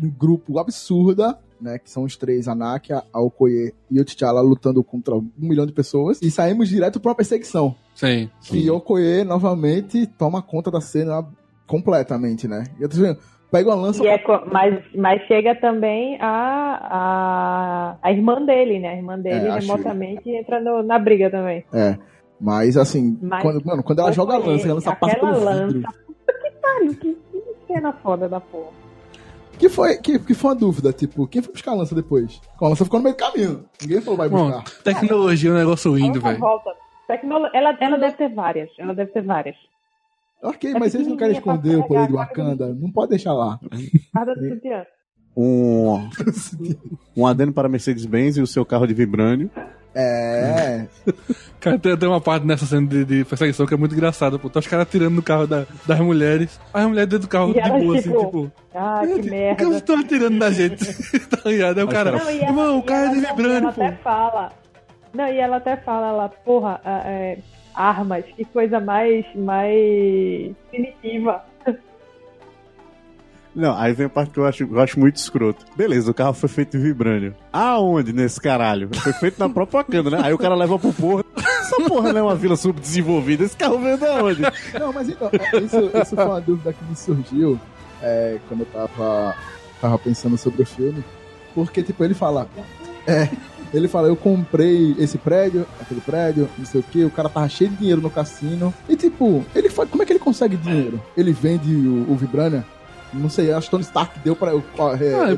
um grupo absurda, né? Que são os três, a Nakia, a Okoye e o T'Challa lutando contra um milhão de pessoas. E saímos direto pra perseguição. Sim. E Okoye novamente toma conta da cena completamente, né? E eu tô dizendo, pega uma lança. E é mas, mas chega também a, a, a irmã dele, né? A irmã dele É, remotamente entra no- na briga também. É. Mas assim, Mas- quando, mano, quando ela joga a lança, a lança passa aquela pelo lança, vidro. puta que pariu, que, que cena foda da porra. Que foi, que, que foi uma dúvida, tipo, quem foi buscar a lança depois? A lança ficou no meio do caminho. Ninguém falou vai Bom, buscar. tecnologia é um negócio lindo, Ela velho. volta. Tecnolo... Ela, ela deve ter várias. Ela deve ter várias. Ok, É mas eles não querem pequenininha esconder o poder de Wakanda. Não pode deixar lá. Guarda do sutiã. Um, um adendo para Mercedes-Benz e o seu carro de vibrânio. É. Cara, tem, tem uma parte nessa cena de, de perseguição que é muito engraçada, pô. Tá os caras atirando no carro da- das mulheres. Aí a mulher dentro do carro E de boa, assim, tipo, tipo. Ah, que Por que merda. vocês estão atirando na gente? tá ligado? Aí o cara. Não, ela- Irmão, o cara é não- vibrânio, ela pô. até fala. Não, e ela até fala lá, porra, é, armas, que coisa mais, mais primitiva. Não, aí vem a parte que eu acho, eu acho muito escroto. Beleza, o carro foi feito de vibrânio. Aonde nesse caralho? Foi feito na própria Wakanda, né? Aí o cara leva pro porra. Essa porra não é uma vila subdesenvolvida. Esse carro veio da onde? Não, mas então, isso, isso foi uma dúvida que me surgiu é, quando eu tava, tava pensando sobre o filme. Porque, tipo, ele fala. É, ele fala, eu comprei esse prédio, aquele prédio, não sei o que, o cara tava cheio de dinheiro no cassino. E tipo, ele como é que ele consegue dinheiro? Ele vende o, o? Não sei, acho que Tony Stark deu pra. É, Ah, ele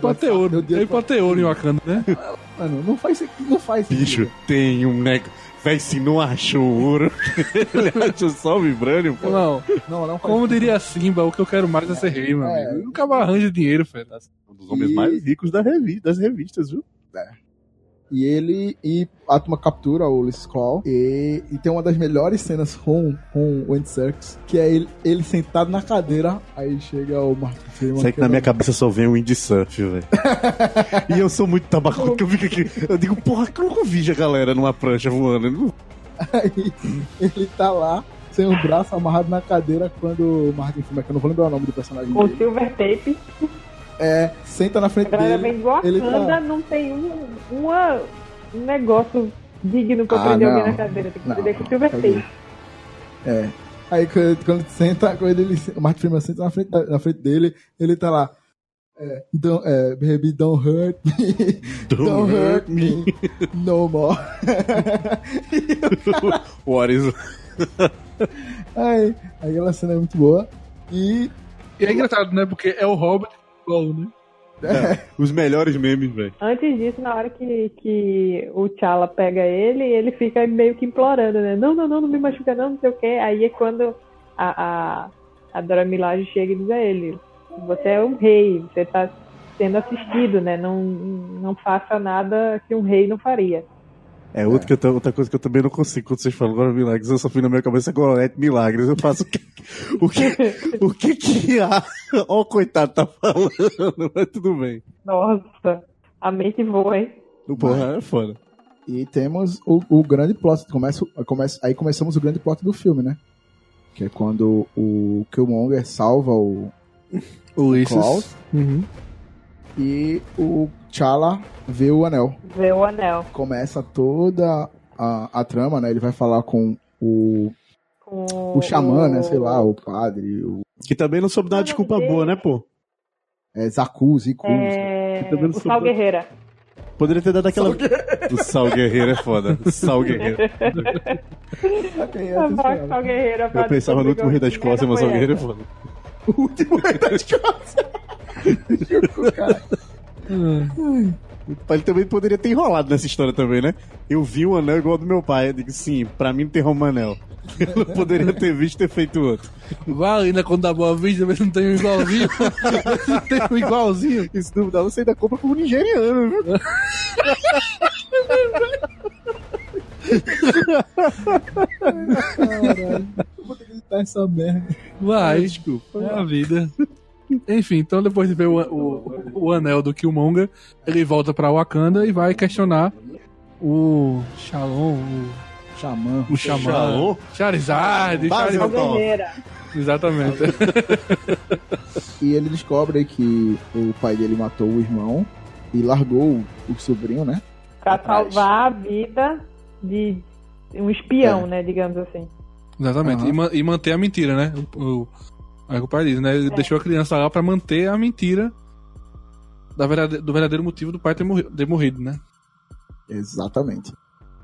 dinheiro Ele ouro em Wakanda, né? pra- Mano, não faz, não faz Bicho, sentido. tem um negócio. Véi, se não achou ouro, ele achou só o vibrânio, pô. Não, Não, não faz como diria Simba, o que eu quero mais é ser rei, meu É. amigo. Nunca mais arranja dinheiro, velho. Um dos homens E- mais ricos da revi das revistas, viu? E ele e a turma captura o Ulysses Claw. E, e tem uma das melhores cenas com, com o Andy Serkis, que é ele, ele sentado na cadeira, aí chega o Martin Freeman. Isso aí que na minha cabeça só vem o windsurf, velho. e eu sou muito tabacudo que eu fico aqui. Eu digo, porra, que eu nunca vi a galera numa prancha voando. Aí ele tá lá, sem o braço amarrado na cadeira, quando o Martin Freeman, que eu não vou lembrar o nome do personagem Com dele, silver tape. É, senta na A frente galera dele. do ele tá- não tem um, uma, um negócio digno pra Ah, prender não. alguém na cadeira. Tem que prender com silver tape. É. Aí quando, quando ele senta, quando ele, o Martin Freeman senta na frente, na frente dele, ele tá lá. É, don't, é, baby, don't hurt me. Don't, hurt me. No more. What is... Aí, aquela cena é muito boa. E E é engraçado, né? Porque é o Robert Né? Os melhores memes, velho. Antes disso, na hora que, que o T'Challa pega ele, ele fica meio que implorando, né? Não, não, não, não me machuca não, não sei o quê. Aí é quando a, a, a Dora Milaje chega e diz a ele, você é um rei, você tá sendo assistido, né? Não, não faça nada que um rei não faria. É, outra, que eu tô- outra coisa que eu também não consigo quando vocês falam agora milagres, eu só fui na minha cabeça Gorete Milagres. Eu faço o que. O que, o que, que a. Ó, o coitado tá falando, mas tudo bem. Nossa, a mente voa, hein? Porra, é foda. E temos o, o grande plot. Começa, começa, aí começamos o grande plot do filme, né? Que é quando o Killmonger salva o O. Uhum. e o T'Challa vê o anel. Vê o anel. Começa toda a, a trama, né? Ele vai falar com o, Com o xamã, né? Sei lá, o padre, o Que também não soube dar uma desculpa boa, né, pô? é, Zaku, Ziku. É, Tá dando o Sal Guerreira. Poderia ter dado aquela. O Sal Guerreiro é foda. O Sal Guerreiro. Ok, A atenção. Vox Guerreira Eu pensava no último rei da Escócia, mas o Sal Guerreiro é foda. O último rei da Escócia. Cara. Ele também poderia ter enrolado nessa história também, né? Eu vi um anel igual ao do meu pai. Eu digo, sim, pra mim não tem um anel. Eu poderia ter visto e ter feito outro. Vai ali na conta da boa vista, se não tem um igualzinho. se tem um igualzinho. E se duvidar, você ainda compra como nigeriano, viu? Caralho. Eu vou ter que editar essa merda. Vai, Desculpa. é a vida. Enfim, então depois de ver o, o, o anel do Killmonger, ele volta pra Wakanda e vai questionar o Shalom, Xamã. o, o Xamã, Shalom? Charizard, Base Charizard. Exatamente. E ele descobre que o pai dele matou o irmão e largou o, o sobrinho, né? Pra Atrás. salvar a vida de um espião, É. né? Digamos assim. Exatamente. Aham. E, ma- e manter a mentira, né? O, o, é o que o pai diz, né? Ele deixou a criança lá pra manter a mentira da verdade- do verdadeiro motivo do pai ter, morri- ter morrido, né? Exatamente.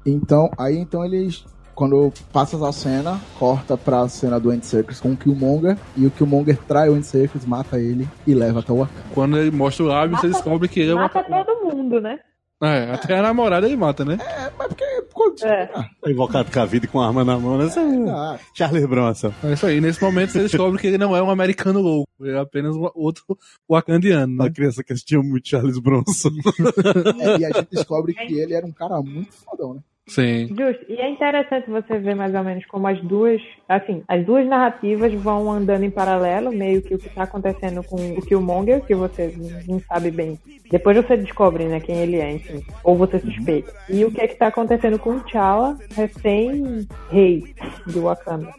Então, aí então eles. Quando passa a cena, corta pra cena do End Circus com o Killmonger. E o Killmonger trai o End Circus, mata ele e leva até o Wakanda. Quando ele mostra o lábio, você Mata- descobre que ele é uma. Mata todo mundo, né? É, até a namorada ele mata, né? É, mas porque. É. Ah, Invocado com a vida e com a arma na mão, né? É ah, Charles Bronson. É isso aí. Nesse momento você descobre que ele não é um americano louco. Ele é apenas um outro wakandiano, Uma né? criança que assistia muito Charles Bronson. é, e a gente descobre que ele era um cara muito fodão, né? Sim. Justo. E é interessante você ver mais ou menos como as duas, assim, as duas narrativas vão andando em paralelo, meio que o que tá acontecendo com o Killmonger, que você não sabe bem. Depois você descobre, né, quem ele é, enfim. Ou você suspeita. E o que é que tá acontecendo com o T'Challa, recém-rei de Wakanda.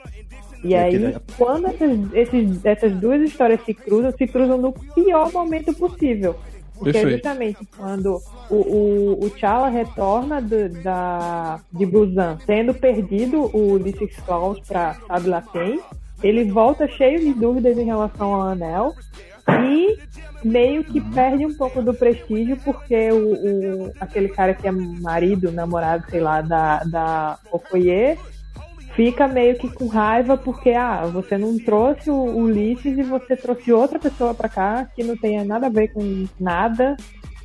E aí, quando essas, esses- essas duas histórias se cruzam, se cruzam no pior momento possível. Porque Perfeito. justamente quando o, o, o T'Challa retorna do- da, de Busan, tendo perdido o Ulysses Claus para sabe lá quem, ele volta cheio de dúvidas em relação ao anel e meio que perde um pouco do prestígio porque o, o- aquele cara que é marido, namorado, sei lá, da, da Okoye fica meio que com raiva porque ah, você não trouxe o Ulisses e você trouxe outra pessoa pra cá que não tenha nada a ver com nada.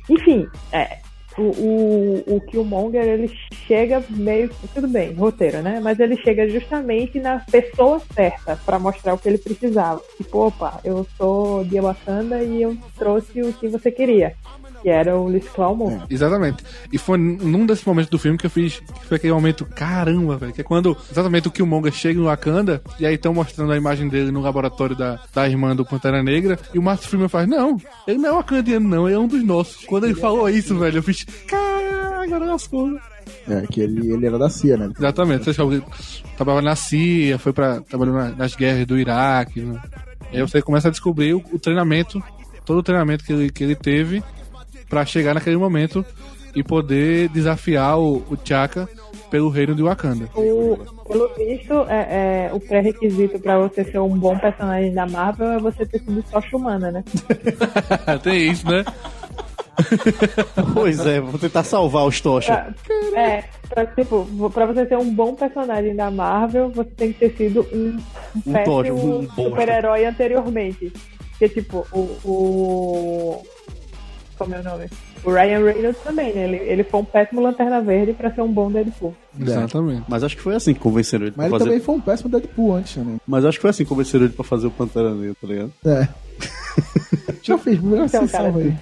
Enfim, é. O, o, o Killmonger, ele chega meio. Tudo bem, roteiro, né? Mas ele chega justamente na pessoa certa pra mostrar o que ele precisava. Tipo, opa, eu sou de Wakanda e eu trouxe o que você queria. Que era o Ulisses Claw morto. Exatamente. E foi num desses momentos do filme que eu fiz, que foi aquele momento, caramba, velho, que é quando exatamente o Killmonger chega em Wakanda, e aí estão mostrando a imagem dele no laboratório da, da irmã do Pantera Negra, e o Martin Freeman faz, não, ele não é wakandiano não, ele é um dos nossos. Quando ele falou isso, velho, eu fiz, caralho, agora lascou. É, que ele, ele era da CIA, né? Exatamente, você ele trabalhava na CIA, foi pra, trabalhou na- nas guerras do Iraque, né? E aí você começa a descobrir o, o treinamento, todo o treinamento que ele, que ele teve pra chegar naquele momento e poder desafiar o, o T'Chaka pelo reino de Wakanda. O, pelo visto, é, é, o pré-requisito pra você ser um bom personagem da Marvel é você ter sido só humana, né? Tem isso, né? pois é, vou tentar salvar os Tocha. Pra, é, pra, tipo, pra você ser um bom personagem da Marvel, você tem que ter sido um, Um um bosta. super-herói anteriormente. Porque, tipo, o, o. Como é o nome? O Ryan Reynolds também, né? Ele, ele foi um péssimo Lanterna Verde pra ser um bom Deadpool. Exatamente. Mas acho que foi assim que convenceram ele Mas pra ele fazer. também foi um péssimo Deadpool antes também. Mas acho que foi assim que convenceram ele pra fazer o Pantera Negra, tá ligado? É. Já fiz, primeiro Então, assim, cara, aí.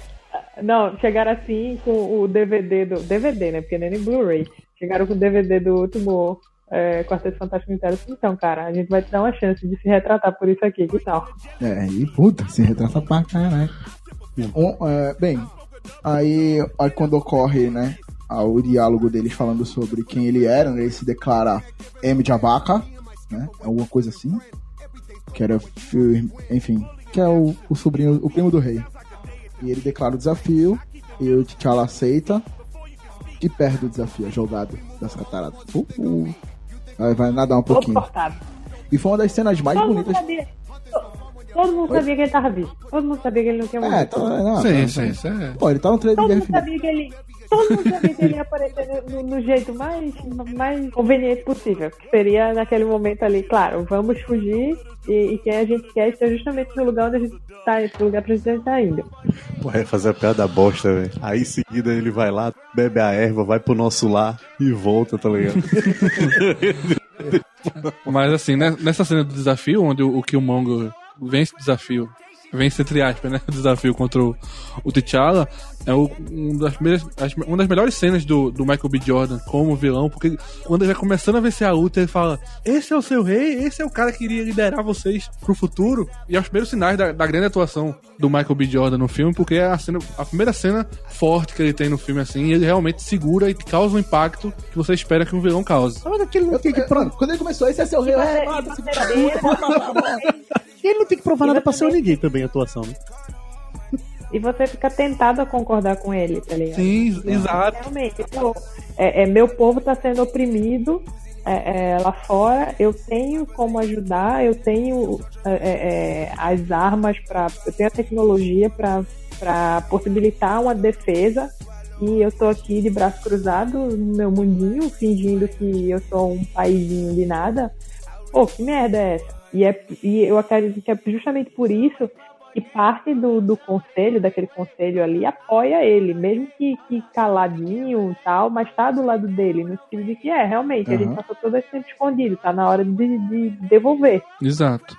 Não, chegaram assim com o DVD do. DVD, né? Porque nem em Blu-ray. Chegaram com o DVD do último é, Quarteto Fantástico Inteiro. Então, cara, a gente vai te dar uma chance de se retratar por isso aqui, que tal? É, e puta, se retrata pra caralho. Um, é, bem, aí, aí quando ocorre, né, a- o diálogo deles falando sobre quem ele era, né, ele se declara M de Abaca, né, alguma coisa assim, que era, fi- enfim, que é o, o sobrinho, o primo do rei. E ele declara o desafio, e o T'Challa aceita, e perde o desafio, é jogado das cataratas. Uh, uh. Aí vai nadar um pouquinho. E foi uma das cenas mais bonitas. sabia. Todo mundo sabia que ele tava vivo. Todo mundo sabia que ele não tinha morrido. É, tá, não, Sim, tá, sim, isso é. Pô, ele tá no trailer Todo de mundo Guerra Infinita. sabia que ele. Todo mundo sabia que ele ia aparecer no, no jeito mais, mais conveniente possível. Que seria naquele momento ali, claro, vamos fugir e, e quem a gente quer está justamente no lugar onde a gente tá, esse lugar pra gente tá indo. Pô, é fazer a piada bosta, velho. Aí em seguida ele vai lá, bebe a erva, vai pro nosso lar e volta, tá ligado? Mas assim, né, nessa cena do desafio, onde o, o Killmonger vence o desafio, vence entre aspas, né, o desafio contra o, o T'Challa, é o- um das primeiras- as- uma das melhores cenas do, do Michael B. Jordan como vilão, porque quando ele vai começando a vencer a luta, ele fala, esse é o seu rei, esse é o cara que iria liderar vocês pro futuro, e é os primeiros sinais da, da grande atuação do Michael B. Jordan no filme, porque é a, cena, a primeira cena forte que ele tem no filme, assim, e ele realmente segura e causa o impacto que você espera que um vilão cause. Mas aquele não tem que pronto. Quando ele começou, esse é seu rei, é. E ele não tem que provar nada pra ser o ninguém também, a atuação, né? E você fica tentado a concordar com ele, tá ligado? Sim, exato. Realmente, pô, é, é, meu povo tá sendo oprimido é, é, lá fora, eu tenho como ajudar, eu tenho é, é, as armas para, eu tenho a tecnologia para possibilitar uma defesa e eu tô aqui de braço cruzado no meu mundinho, fingindo que eu sou um paizinho de nada. Pô, que merda é essa? E, é, e eu acredito que é justamente por isso que parte do, do conselho, daquele conselho ali, apoia ele, mesmo que, que caladinho e tal, mas tá do lado dele, no sentido de que é, realmente, a Aham. gente passou todo esse tempo escondido, tá na hora de, de devolver. Exato.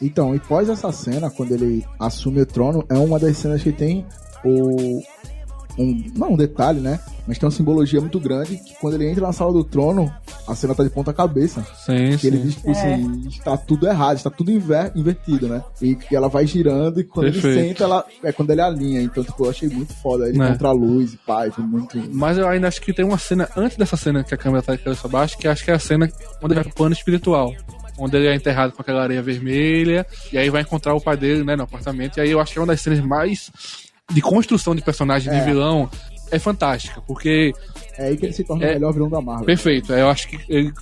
Então, e pós essa cena, quando ele assume o trono, é uma das cenas que tem o. Um, não um detalhe, né? Mas tem uma simbologia muito grande que quando ele entra na sala do trono, a cena tá de ponta cabeça. Sim, Que ele sim. diz, tipo assim, está tudo errado, está tudo inver- invertido, né? E que ela vai girando e quando Perfeito. ele senta, ela. É quando ele alinha. Então, tipo, eu achei muito foda. Ele Né. contra a luz e pai, foi muito. Mas eu ainda acho que tem uma cena antes dessa cena que a câmera tá de cabeça baixa, que acho que é a cena onde ele vai pro plano espiritual. Onde ele é enterrado com aquela areia vermelha, e aí vai encontrar o pai dele, né, no apartamento. E aí eu acho que é uma das cenas mais de construção de personagem É. de vilão. É fantástica, porque É aí que ele se torna É. o melhor vilão da Marvel. Perfeito. Eu acho que ele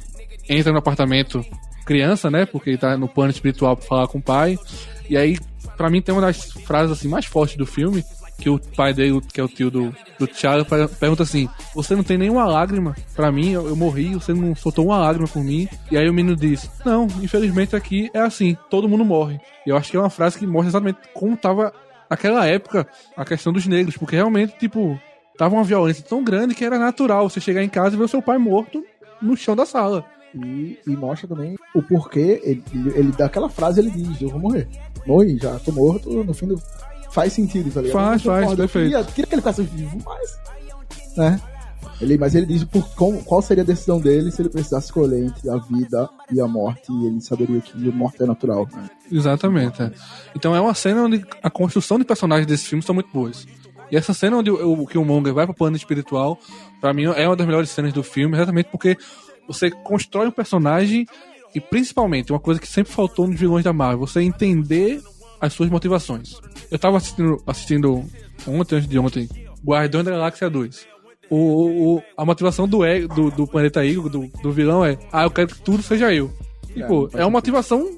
entra no apartamento criança, né? Porque ele tá no plano espiritual pra falar com o pai. E aí, pra mim, tem uma das frases assim mais fortes do filme. Que o pai dele, que é o tio do, do Thiago, per- pergunta assim: Você não tem nenhuma lágrima pra mim? Eu, eu morri, você não soltou uma lágrima por mim. E aí o menino diz: Não, infelizmente aqui é assim, todo mundo morre. E eu acho que é uma frase que mostra exatamente como tava naquela época a questão dos negros. Porque realmente, tipo, tava uma violência tão grande que era natural você chegar em casa e ver o seu pai morto no chão da sala. E, e mostra também o porquê. Ele, ele, ele dá aquela frase, ele diz: Eu vou morrer. Morri, já tô morto. No fim do. Faz sentido, tá ligado? Faz, faz, eu perfeito. Queria, queria que ele ficasse vivo, mas. Né? Ele, mas ele diz por, como, qual seria a decisão dele se ele precisasse escolher entre a vida e a morte. E ele saberia que a morte é natural. né? Exatamente. é. Então é uma cena onde a construção de personagens desse filme são muito boas. E essa cena onde o, o Killmonger vai pro plano espiritual, pra mim é uma das melhores cenas do filme, exatamente porque você constrói um personagem e principalmente uma coisa que sempre faltou nos vilões da Marvel, você entender as suas motivações. Eu tava assistindo, assistindo ontem, antes de ontem, Guardiões da Galáxia 2. O, o- a motivação do, E- do, do planeta Eagle, do, do vilão, é: Ah, eu quero que tudo seja eu. E, É, pô, é uma motivação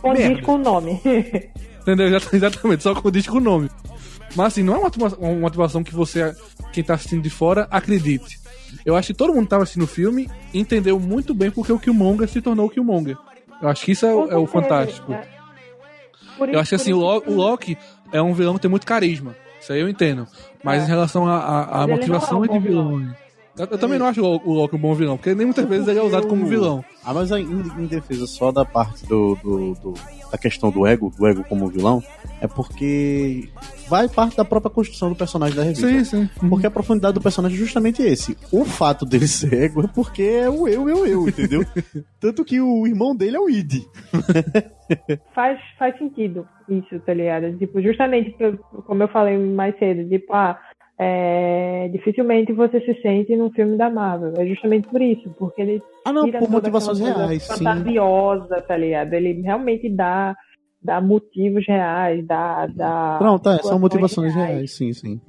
Condiz com o nome. Entendeu? Exata- Exatamente, só condiz com o nome. Mas assim, não é uma motiva- uma motivação que você, quem tá assistindo de fora, acredite. Eu acho que todo mundo que tava assistindo o filme entendeu muito bem porque o Killmonger se tornou o Killmonger. Eu acho que isso é, é o fantástico. É. Eu acho que assim, o Loki é um vilão que tem muito carisma. Isso aí eu entendo. Mas É. em relação à motivação é de vilão. Eu, eu também não acho o, o Loki um bom vilão, porque nem muitas vezes ele é usado como vilão. Ah, mas em, em defesa só da parte do, do- do- da questão do ego, do ego como vilão, é porque vai parte da própria construção do personagem da revista. Sim, sim. Porque a profundidade do personagem é justamente esse. O fato dele ser ego é porque é o eu, eu, eu, entendeu? Tanto que o irmão dele é o Id. faz, faz sentido isso, tá ligado? Tipo, justamente, como eu falei mais cedo, tipo, ah, é, dificilmente você se sente num filme da Marvel. É justamente por isso, porque ele Ah, não, tira por motivações reais, sim. fantasiosa, tá ligado? Ele realmente dá, dá motivos reais, dá, dá Pronto, é, são motivações reais, sim, sim.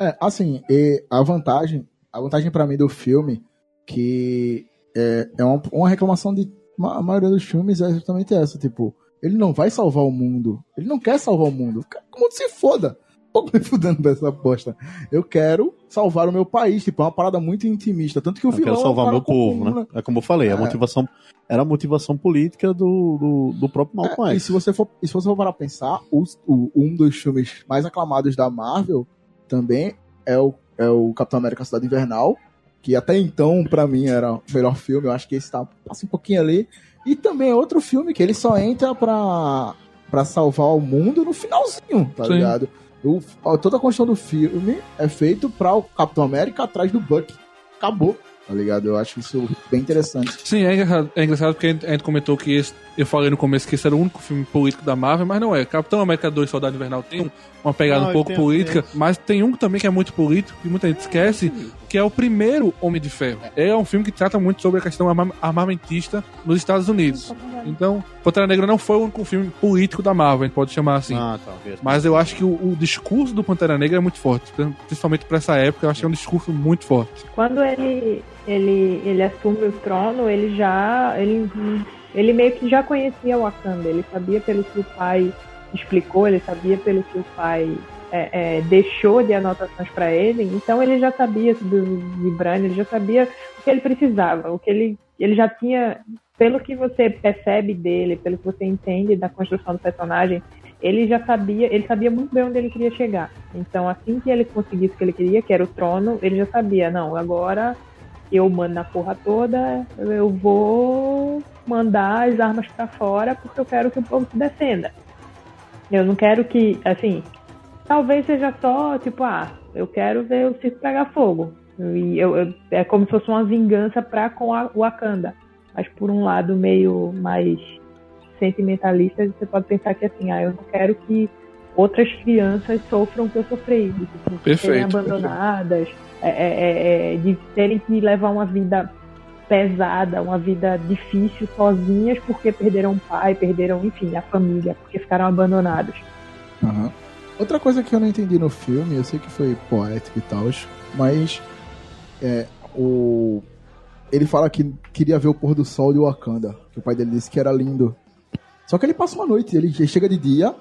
É, assim, a vantagem, a vantagem pra mim do filme, que é, é uma, uma reclamação de a maioria dos filmes é justamente essa, tipo, Ele não vai salvar o mundo. Ele não quer salvar o mundo. O mundo se foda. Pouco me fudendo dessa aposta. Eu quero salvar o meu país. Tipo, é uma parada muito intimista. Tanto que o Eu vilão quero é salvar cara meu povo, comum, né? É como eu falei, a É. motivação era a motivação política do, do, do próprio Malcolm É, e se você for, se você for parar pra pensar, os- o- um dos filmes mais aclamados da Marvel também é o, é o Capitão América Cidade Invernal, que até então, pra mim, era o melhor filme. Eu acho que esse tá, passa um pouquinho ali. E também é outro filme que ele só entra pra, pra salvar o mundo no finalzinho, tá Sim. ligado? O- toda a construção do filme é feito pra o Capitão América atrás do Buck. Acabou, tá ligado? Eu acho isso bem interessante. Sim, é engraçado, é engraçado porque a gente, a gente comentou que esse- eu falei no começo que esse era o único filme político da Marvel, mas não é. Capitão América 2 Soldado Invernal tem um- uma pegada Não, um pouco política, mas tem um também que é muito político, que muita gente esquece, que é o primeiro Homem de Ferro. É um filme que trata muito sobre a questão arma- armamentista nos Estados Unidos. Então, Pantera Negra não foi o único filme político da Marvel, a gente pode chamar assim. Ah, talvez. Mas eu acho que o, o discurso do Pantera Negra é muito forte, principalmente pra essa época, eu acho que é um discurso muito forte. Quando ele, ele, ele assume o trono, ele já. Ele, ele meio que já conhecia o Wakanda. Ele sabia pelo que o pai explicou, ele sabia pelo que o pai é, é, deixou de anotações para ele. Então ele já sabia do Vibranium, ele já sabia o que ele precisava, o que ele, ele já tinha. Pelo que você percebe dele, pelo que você entende da construção do personagem, ele já sabia, ele sabia muito bem onde ele queria chegar. Então, assim que ele conseguisse o que ele queria, que era o trono, ele já sabia, não, agora eu mando na porra toda, eu vou mandar as armas pra fora porque eu quero que o povo se defenda. Eu não quero que, assim, talvez seja só, tipo, ah, eu quero ver o circo pegar fogo. E eu, eu- é como se fosse uma vingança pra com a Wakanda. Mas por um lado meio mais sentimentalista, você pode pensar que assim, ah, eu não quero que outras crianças sofram o que eu sofri, de tipo, serem Perfeito, abandonadas, é, é, é, é, de terem que levar uma vida pesada, uma vida difícil sozinhas porque perderam o pai, perderam, enfim, a família, porque ficaram abandonados. Aham. Outra coisa que eu não entendi no filme, eu sei que foi poético e tal, mas é, o ele fala que queria ver o pôr do sol de Wakanda, que o pai dele disse que era lindo. Só que ele passa uma noite, ele chega de dia,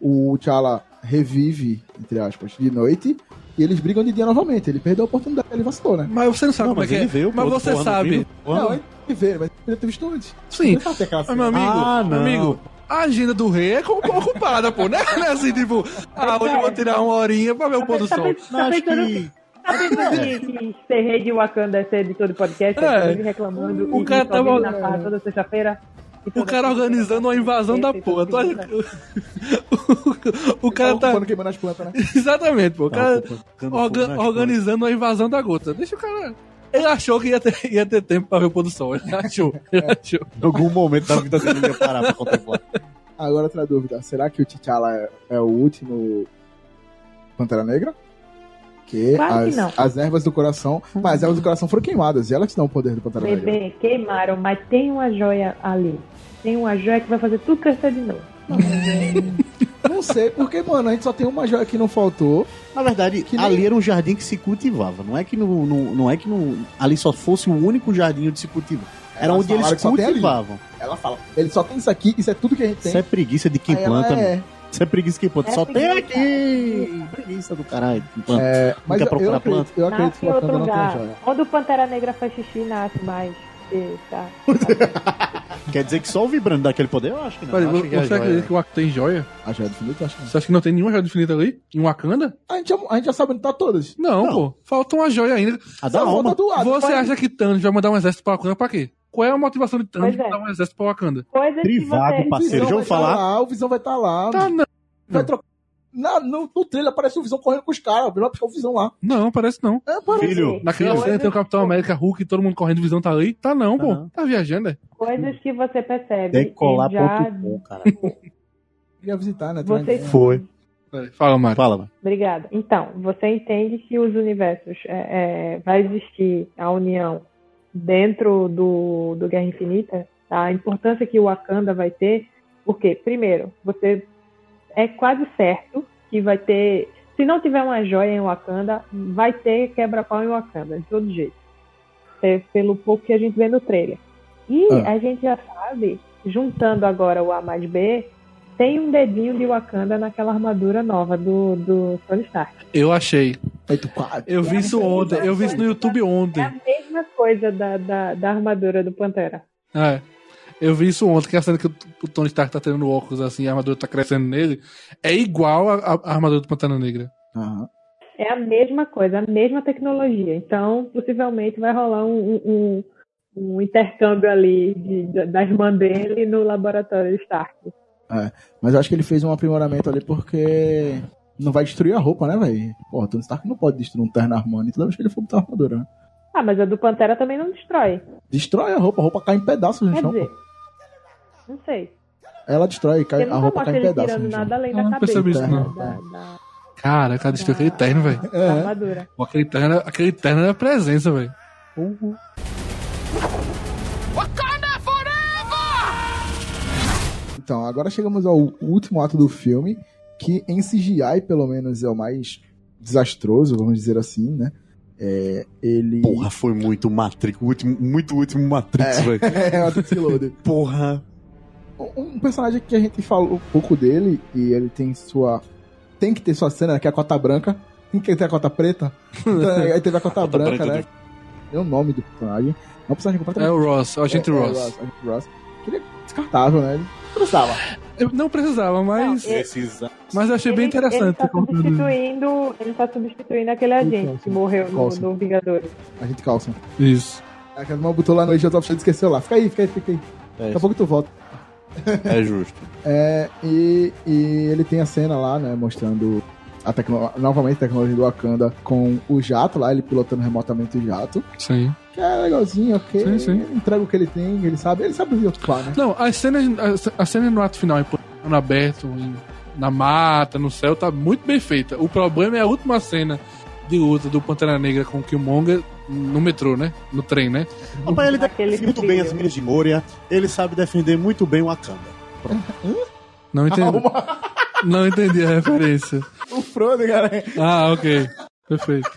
o T'Challa revive, entre aspas, de noite, e eles brigam de dia novamente. Ele perdeu a oportunidade, ele vacilou, né? Mas você não sabe Não, como é mas que é. ele veio, mas você sabe. Não, ele vê, mas ele ter visto antes. Sim. Mas, meu amigo, Ah, meu não. amigo, a agenda do rei é co- ocupada, pô. Não é assim, tipo, ah, hoje eu vou tirar uma horinha pra ver o pôr do Tá sol. Não, tá acho que... Tá pensando que, que ser rei de Wakanda é ser editor de podcast? É. É. Vive reclamando O cara tava- sozinho na farra toda sexta-feira? O cara organizando uma invasão da porra. acha que- O cara tá. ocupando, queimando as plantas, né? Exatamente, pô. O cara Tá orga- nas organizando uma invasão da gota. Deixa o cara. Ele achou que ia ter, ia ter tempo pra ver o pôr do sol. Ele achou. Ele achou. Em algum momento da vida dele ele ia parar pra contemplar. Agora outra dúvida, será que o T'Challa é, é o último Pantera Negra? Que Claro que as, não. as ervas do coração, mas as ervas do coração foram queimadas, e elas que dão o poder do Pantera Negra. Bebê, queimaram, mas tem uma joia ali. Tem uma joia que vai fazer tudo crescer de novo. Não sei, porque, mano, a gente só tem uma joia que não faltou. Na verdade, Que nem- ali era um jardim que se cultivava. Não é que, no, no- não é que no, ali só fosse o único jardim de se cultivar. Era Elas onde eles que cultivavam. Ela fala, ele só tem isso aqui, isso é tudo que a gente tem. Isso é preguiça de quem Aí ela planta, é. mano. Isso é preguiça de quem planta. É só tem aqui! Preguiça do caralho. quem planta. É, mas quer eu, eu procurar acredito, eu acredito Nasce que não tem joia. Onde o Pantera Negra faz xixi, nasce mais. Tá. Quer dizer que só o vibrando dá aquele poder? Eu acho que não. Peraí, acho que é você a acredita joia. que o Wakanda tem joia? A joia do infinito, eu acho que não. Você acha que não tem nenhuma joia do infinito ali? Em Wakanda? A gente, já, a gente já sabe onde tá todas. Não, Não. pô. Falta uma joia ainda. A da Só alma. falta do lado. Você acha que Thanos vai mandar um exército pra Wakanda pra quê? Qual é a motivação de Thanos Pois de é. mandar um exército pra Wakanda? Coisas Trivago, que você... parceiro. já vai ouviu falar? Tá lá, o Visão vai estar lá. Tá, não. vai trocar. Na, no, no trailer aparece o Visão correndo com os caras. Vai puxar o Visão lá. Não, parece não. É, parece. Filho, Naquela cena tem o Capitão América, Hulk e todo mundo correndo, visão tá ali. Tá não, pô. Aham. Tá viajando, é? Coisas que você percebe. e já... Decolar.com, cara. Ia visitar, né? Você... Foi. É, Fala, Mário. Fala, mano. Obrigada. Então, você entende que os universos é, é, vai existir a união dentro do, do Guerra Infinita, tá? a importância que o Wakanda vai ter, porque, primeiro, você é quase certo que vai ter. Se não tiver uma joia em Wakanda, vai ter quebra-pau em Wakanda, de todo jeito. É, pelo pouco que a gente vê no trailer. E Ah. a gente já sabe juntando agora o A mais B, tem um dedinho de Wakanda naquela armadura nova do, do Tony Stark. Eu achei. Eu vi isso ontem. Eu vi isso no YouTube É a ontem. mesma coisa da, da, da armadura do Pantera. É. Eu vi isso ontem, que a cena que o Tony Stark tá tendo óculos assim, a armadura tá crescendo nele, é igual a, a- armadura do Pantera Negra. aham. É a mesma coisa, a mesma tecnologia. Então, possivelmente vai rolar um, um, um intercâmbio ali de, de- da irmã dele no laboratório Stark. Mas eu acho que ele fez um aprimoramento ali porque não vai destruir a roupa, né, velho? Porra, Tony Stark não pode destruir um terno Armani toda vez que ele for botar a armadura, né? Ah, mas a do Pantera também não destrói. Destrói a roupa, a roupa cai em pedaços no Quer chão. dizer. Não sei. Ela destrói, cai, a não roupa cai em pedaços chão. nada além da não cabeça percebi isso, não. da, da- Cara, cara, destruiu aquele terno, velho. É, Aquele terno, aquele terno era presença, velho. Então, agora chegamos ao último ato do filme, que em CGI, pelo menos, é o mais desastroso, vamos dizer assim, né? É, ele. Porra, foi muito Matrix, o último, muito último Matrix, velho. é, Matrix Reloaded. Porra. Um personagem que a gente falou um pouco dele, e ele tem sua. Tem que ter sua cena, né, que é a cota branca. Tem que ter a cota preta. Então, aí teve a cota, Cota branca, branca né? É o nome do personagem. É um personagem É completamente. o Ross, o agente é, é, Ross. Ross, agente Ross. Que ele é descartável, né? Ele não precisava. Eu não precisava, mas, Não, ele- mas eu achei bem Ele- interessante. Ele tá substituindo, ele tá substituindo aquele agente que morreu no, Coulson. no Vingadores. Agente Carlson. Isso. A Cadma botou lá no Age of Ultron e esqueceu lá. Fica aí, fica aí, fica aí. É, Daqui a pouco tu volta. É justo. É, e, e ele tem a cena lá, né, mostrando a tecno... novamente a tecnologia do Wakanda com o jato lá, ele pilotando remotamente o jato. Sim. Que é legalzinho, ok. Sim, sim. Ele entrega o que ele tem, ele sabe, ele sabe ocupar, né? Não, as cenas, as, as cenas no ato final, em plano aberto, em- na mata, no céu, tá muito bem feita. O problema é a última cena de luta do Pantera Negra com o Killmonger no metrô, né? No trem, né? Rapaz, ele defende muito bem as minas de Moria, ele sabe defender muito bem o Wakanda. Não entendi. Não entendi a referência. O Frodo, cara. Ah, ok. Perfeito.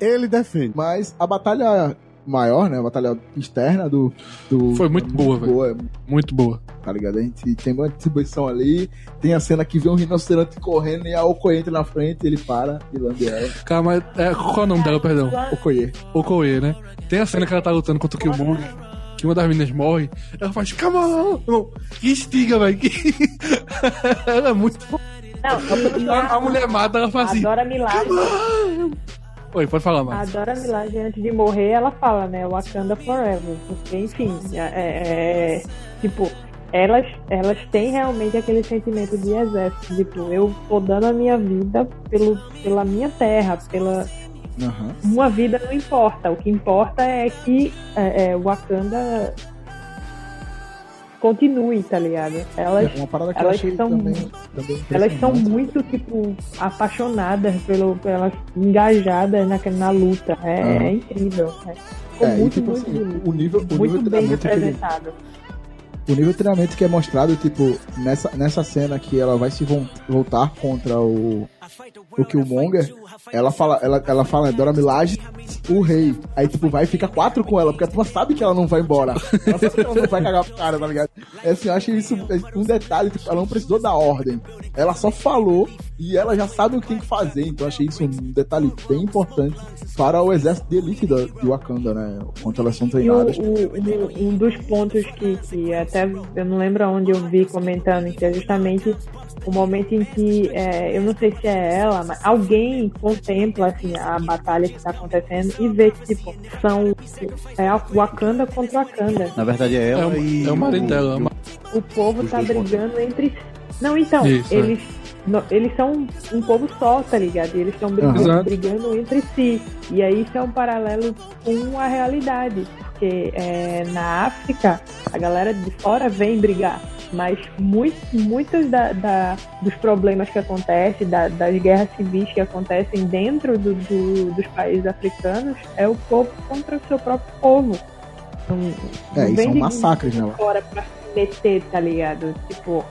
Ele defende. Mas a batalha maior, né, a batalha externa do... do Foi muito boa, velho. boa, Muito boa. tá ligado? A gente tem uma distribuição ali, tem a cena que vê um rinoceronte correndo e a Okoye entra na frente, ele para e lambe ela. Cara, mas. É, qual é o nome dela, perdão? Okoye. Okoye, né? Tem a cena que ela tá lutando contra o Killmonger, que uma das meninas morre, ela faz, come on! Irmão, Que estiga, velho. Que... ela é muito. Não, A, a mulher mata, ela faz assim. Adora Milagre. Oi, pode falar, mais. Adora Milagre antes de morrer, ela fala, né? Wakanda Forever. Porque, enfim, é, é- é- tipo, elas, elas têm realmente aquele sentimento de exército. Tipo, eu tô dando a minha vida pelo, pela minha terra, pela. Aham. Uma vida não importa. O que importa é que é, é, Wakanda continue, tá ligado? Elas É uma parada que eu elas são- também, também Elas são muito, tipo, apaixonadas pelo, pelas engajadas na, na luta. É, Aham. é incrível. É. Ficou É, e muito, tipo muito assim, bonito. o nível, o Muito bem treinamento que representado. o nível de treinamento que é mostrado, tipo, nessa, nessa cena que ela vai se vol- voltar contra o, o Killmonger, ela fala, ela, ela fala, Dora Milaje, o rei. Aí, tipo, vai e fica quatro com ela, porque a turma sabe que ela não vai embora. Ela sabe que ela não vai cagar pro cara, tá ligado? É assim, eu achei isso um detalhe, tipo, ela não precisou da ordem. Ela só falou e ela já sabe o que tem que fazer. Então eu achei isso um detalhe bem importante para o exército de elite da, de Wakanda, né? Quanto elas são treinadas. o- o- um dos pontos que, que até eu não lembro onde eu vi comentando, que é justamente o momento em que, é, eu não sei se é ela, mas alguém contempla assim, a batalha que está acontecendo e vê que tipo, são é, a Wakanda contra Wakanda. Na verdade é ela É o- e. é o marido dela, é o O povo tá dois brigando entre si. Não, então, Isso, é. eles, no- eles são um povo só, tá ligado? E eles estão brigando, Exato. brigando entre si. E aí isso é um paralelo com a realidade. Porque é, na África, a galera de fora vem brigar. Mas muito, muitos da, da- dos problemas que acontecem, da- das guerras civis que acontecem dentro do- do- dos países africanos, é o povo contra o seu próprio povo. Não, É, não e vem são de- massacres, né? fora pra meter, tá ligado? Tipo,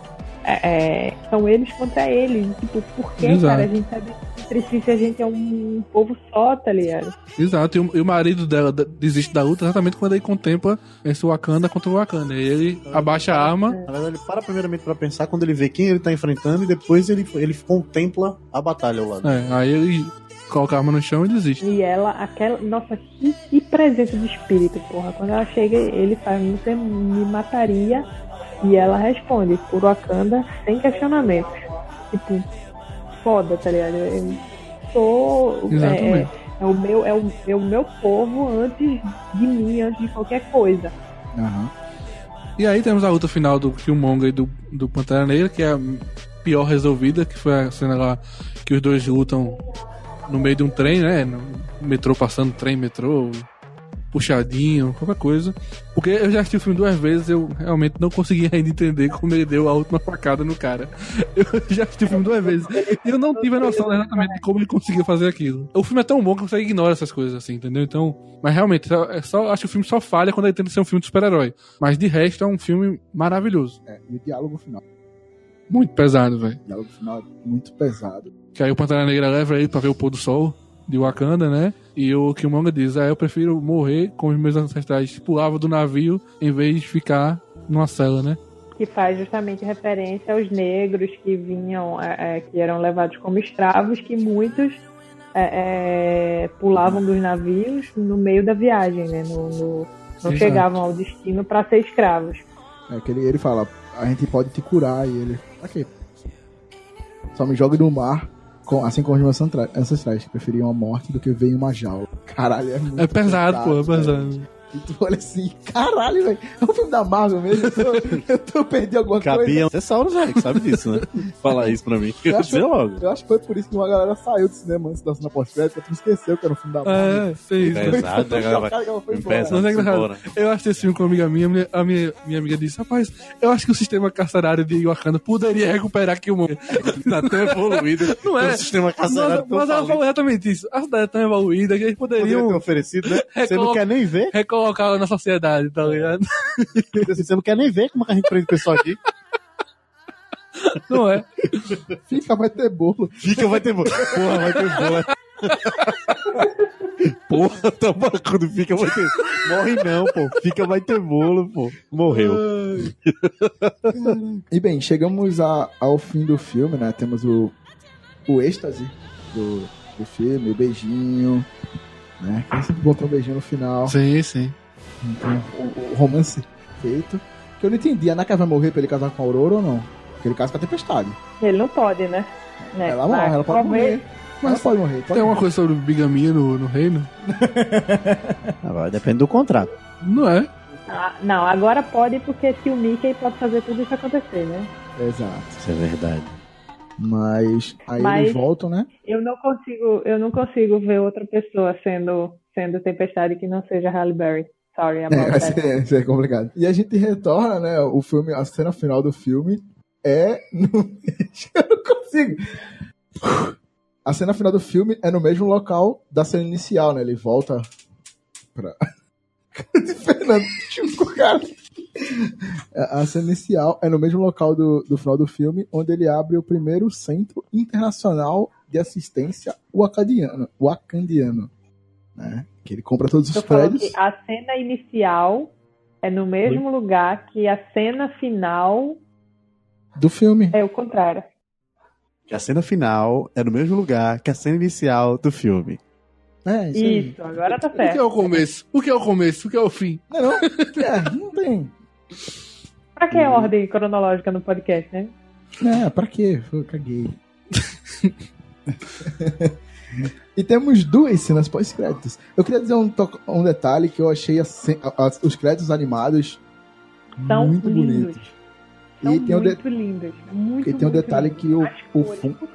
é, é, são eles contra eles. Tipo, por que, Exato. cara? A gente sabe se a gente é um povo só, tá ligado? Exato, e o, e o marido dela desiste da luta exatamente quando ele contempla esse Wakanda contra o Wakanda. E ele abaixa a arma. Na verdade, ele para primeiramente pra pensar quando ele vê quem ele tá enfrentando e depois ele, ele contempla a batalha ao lado. É, aí ele coloca a arma no chão e desiste. E ela, aquela. Nossa, que, que presença de espírito, porra. Quando ela chega, ele faz, você me mataria. E ela responde, por Wakanda, sem questionamentos. Tipo, foda, tá ligado? Eu sou. É, é o meu, é, o, é o meu povo antes de mim, antes de qualquer coisa. Aham. E aí temos a luta final do Killmonger e do, do Pantera Negra, que é a pior resolvida, que foi a cena lá que os dois lutam no meio de um trem, né? No metrô passando, trem, metrô, puxadinho, qualquer coisa. Porque eu já assisti o filme duas vezes, eu realmente não consegui ainda entender como ele deu a última facada no cara. Eu já assisti o filme duas vezes. E eu não tive a noção exatamente de como ele conseguiu fazer aquilo. O filme é tão bom que você ignora essas coisas assim, entendeu? Então, mas realmente, é só, acho que o filme só falha quando ele tenta ser um filme de super-herói. Mas de resto é um filme maravilhoso. É, e o diálogo final. Muito pesado, velho. O diálogo final é muito pesado. Que aí o Pantera Negra leva ele pra ver o pôr do sol de Wakanda, né? E o Killmonger diz, ah, eu prefiro morrer como os meus ancestrais pulavam do navio em vez de ficar numa cela, né? Que faz justamente referência aos negros que vinham, é, é, que eram levados como escravos, que muitos é, é, pulavam dos navios no meio da viagem, né? No, no- não Exato. chegavam ao destino para ser escravos. É que ele, ele fala, a gente pode te curar, e ele. Aqui. Só me jogue no mar, com- assim como os meus ancestrais, que preferiam a morte do que ver em uma jaula. Caralho, é muito É pesado, pô, é pesado. E tu olha assim, caralho, velho. É um filme da Marvel mesmo. Eu tô, eu tô perdendo alguma coisa. Cabia um Tessauro Rex, sabe disso, né? Falar isso pra mim. Eu Eu acho, logo. eu acho que foi por isso que uma galera saiu do cinema antes da cena pós-crédito, tu esqueceu que era um filme da Marvel. É, sei isso. É. Pesado, né, galera? É. Eu assisti esse filme com uma amiga minha, minha- a minha, minha amiga disse, rapaz, eu acho que o sistema carcerário de Wakanda poderia recuperar Killmonger. Tá tão evoluído. Não é? O sistema carcerário Mas, mas ela falou exatamente isso. A cidade é tão evoluída que eles Poderia ter poderiam oferecido, né? Você não quer nem ver? Recolocar na sociedade, tá ligado? Você não quer nem ver como que a gente prende o pessoal aqui. Não é? Fica, vai ter bolo. Fica, vai ter bolo. Porra, vai ter bolo. Porra, tá quando fica, vai ter. Morre não, pô. Fica, vai ter bolo, pô. Morreu. E bem, chegamos a- ao fim do filme, né? Temos o, o êxtase do, do filme, o beijinho, né? Que sempre botou um beijinho no final. Sim, sim. Então, o, o romance feito. Que eu não entendi, a Naka vai morrer pra ele casar com a Aurora ou não? Porque ele casa com a Tempestade. Ele não pode, né? né? Ela morre, ela pode morrer. Mas ela pode morrer. Pode Tem uma coisa sobre bigamia no, no reino? Agora depende do contrato. Não é? Ah, não, agora pode porque se o Mickey pode fazer tudo isso acontecer, né? Exato. Isso é verdade. Mas aí Mas- eles voltam, né? Eu não consigo, eu não consigo ver outra pessoa sendo sendo tempestade que não seja Halle Berry. Sorry about É, that. isso é, isso é complicado. E a gente retorna, né? O filme, a cena final do filme é. No... eu não consigo. A cena final do filme é no mesmo local da cena inicial, né? Ele volta pra. Fernando, chupa, cara. A a cena inicial é no mesmo local do, do final do filme, onde ele abre o primeiro centro internacional de assistência wakandiano. wakandiano né? Que ele compra todos os Eu falo prédios. que a cena inicial é no mesmo lugar que a cena final Do filme. é o contrário. Que a cena final é no mesmo lugar que a cena inicial do filme. É, isso. Isso, agora tá O que é certo. o começo? O que é o começo? O que é o fim? Não, não, é, não tem. Pra que ordem cronológica no podcast, né? É, pra quê? Eu caguei. e temos duas cenas pós-créditos. Eu queria dizer um, um detalhe que eu achei a a- a- os créditos animados São muito lindos. bonitos. São E tem, um muito lindos. Muito, e tem um detalhe lindos. que o, o fundo.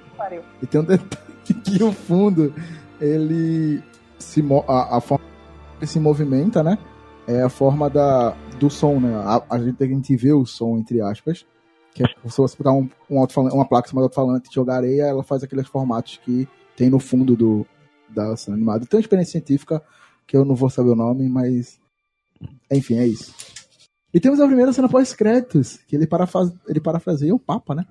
E tem um detalhe que o fundo, ele se a, a forma que se movimenta, né? É a forma da, do som, né? A, a gente, a gente vê o som, entre aspas. Que é se você botar um, um alto-falante- uma placa em cima do alto-falante e jogar areia, ela faz aqueles formatos que tem no fundo do, da cena animada. Tem uma experiência científica que eu não vou saber o nome, mas. Enfim, é isso. E temos a primeira cena pós-créditos, que ele, parafra ele parafraseia o Papa, né?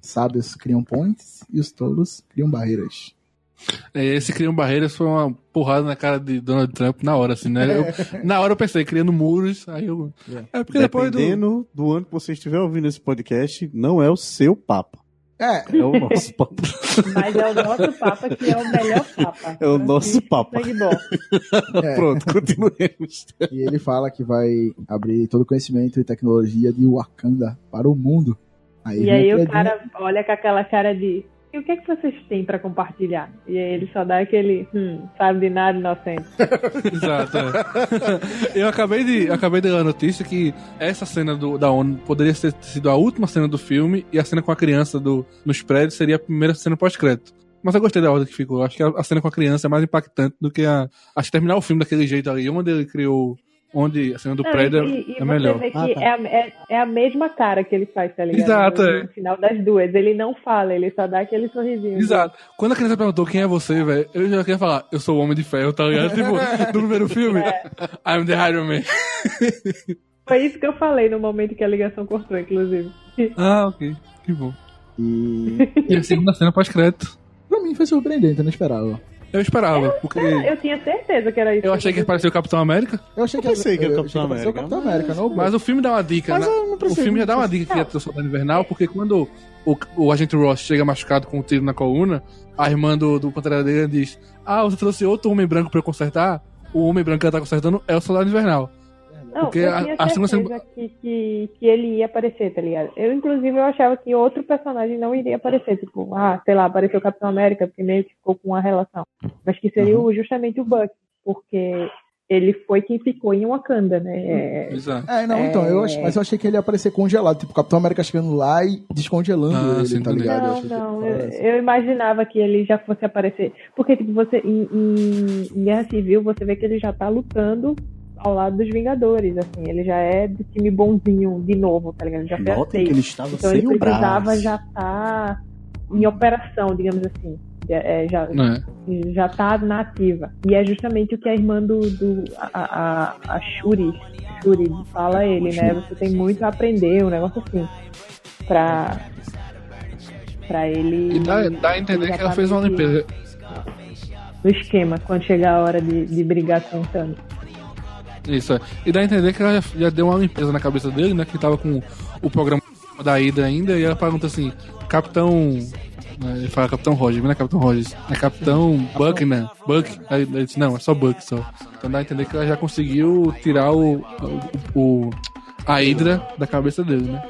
Sábios criam pontes e os tolos criam barreiras. É, Esse Criam Barreiras foi uma porrada na cara de Donald Trump na hora, assim, né? Eu- na hora eu pensei, criando muros, aí eu... É porque depois do... Dependendo do... ano que você estiver ouvindo esse podcast, não é o seu Papa. É, É o nosso Papa. Mas é o nosso Papa que é o melhor Papa. É o nosso Papa. É. Pronto, continuemos. E ele fala que vai abrir todo o conhecimento e tecnologia de Wakanda para o mundo. Aí E aí o cara olha com aquela cara de. E o que é que vocês têm pra compartilhar? E aí ele só dá aquele. Hum, sabe de nada, inocente. Exato. é. Eu acabei de, acabei de ler a notícia que essa cena do, da ONU poderia ter sido a última cena do filme e a cena com a criança do, nos prédios seria a primeira cena pós-crédito. Mas eu gostei da ordem que ficou. Acho que a, a cena com a criança é mais impactante do que a. Acho que terminar o filme daquele jeito ali, onde ele criou. Onde a cena do Não, prédio e, e é melhor. Ah, tá. é, a, é, é a mesma cara que ele faz, tá ligado? Exato, no, é. no final das duas. Ele não fala, ele só dá aquele sorrisinho. Exato. Quando a criança perguntou quem é você, velho, eu já queria falar, eu sou o Homem de Ferro, tá ligado? Tipo, do primeiro filme, É. I'm the Iron Man. Foi isso que eu falei no momento que a ligação cortou, inclusive. Ah, ok. Que bom. E E a segunda cena pós-crédito. pra mim foi surpreendente, eu não esperava. Eu esperava, porque Eu tinha certeza que era isso. eu achei que ia aparecer o Capitão América, Eu achei que, Eu pensei que era eu Capitão América. o Capitão América, não o mas o filme dá uma dica, Mas né? eu não O filme já dá uma dica que ia ter o Soldado Invernal, porque quando o, o agente Ross chega machucado com um tiro na coluna, a irmã do, do Pantera Negra diz: Ah, você trouxe outro homem branco pra eu consertar? O homem branco que ela tá consertando é o Soldado Invernal. Não, Porque eu a- tinha a certeza que, que, que ele ia aparecer, tá ligado? Eu, inclusive, eu achava que outro personagem não iria aparecer. Tipo, ah, sei lá, apareceu o Capitão América, porque meio que ficou com uma relação. Mas que seria o- justamente o Buck, porque ele foi quem ficou em Wakanda, né? É, Exato. É, não, então, eu ach... mas eu achei que ele ia aparecer congelado, tipo, o Capitão América chegando lá e descongelando Ah, ele, sim, tá ligado? Eu Não, que não, eu, eu imaginava que ele já fosse aparecer. Porque, tipo, você, em, em- em Guerra Civil, você vê que ele já tá lutando ao lado dos Vingadores, assim. Ele já é do time bonzinho de novo, tá ligado? Ele já Notem que ele estava Então sem ele o precisava braço. já estar em operação, digamos assim. É, é, já, Né? já tá na ativa. E é justamente o que a irmã do. do a, a, a Shuri, Shuri fala a ele, né? Você tem muito a aprender, um negócio assim. Pra. Pra ele. E dá, dá a entender que ela tá fez uma limpeza. No esquema, quando chegar a hora de, de brigar com o Thanos. Isso, é. E dá a entender que ela já, já deu uma limpeza na cabeça dele, né? Que tava com o programa da Hydra ainda, e ela pergunta assim, Capitão. né, Ele fala Capitão Rogers, não é Capitão Rogers, é Capitão Buck, né? Buck? Aí ele disse, não, é só Buck só. Então dá a entender que ela já conseguiu tirar o. o, o- a Hydra da cabeça dele, né?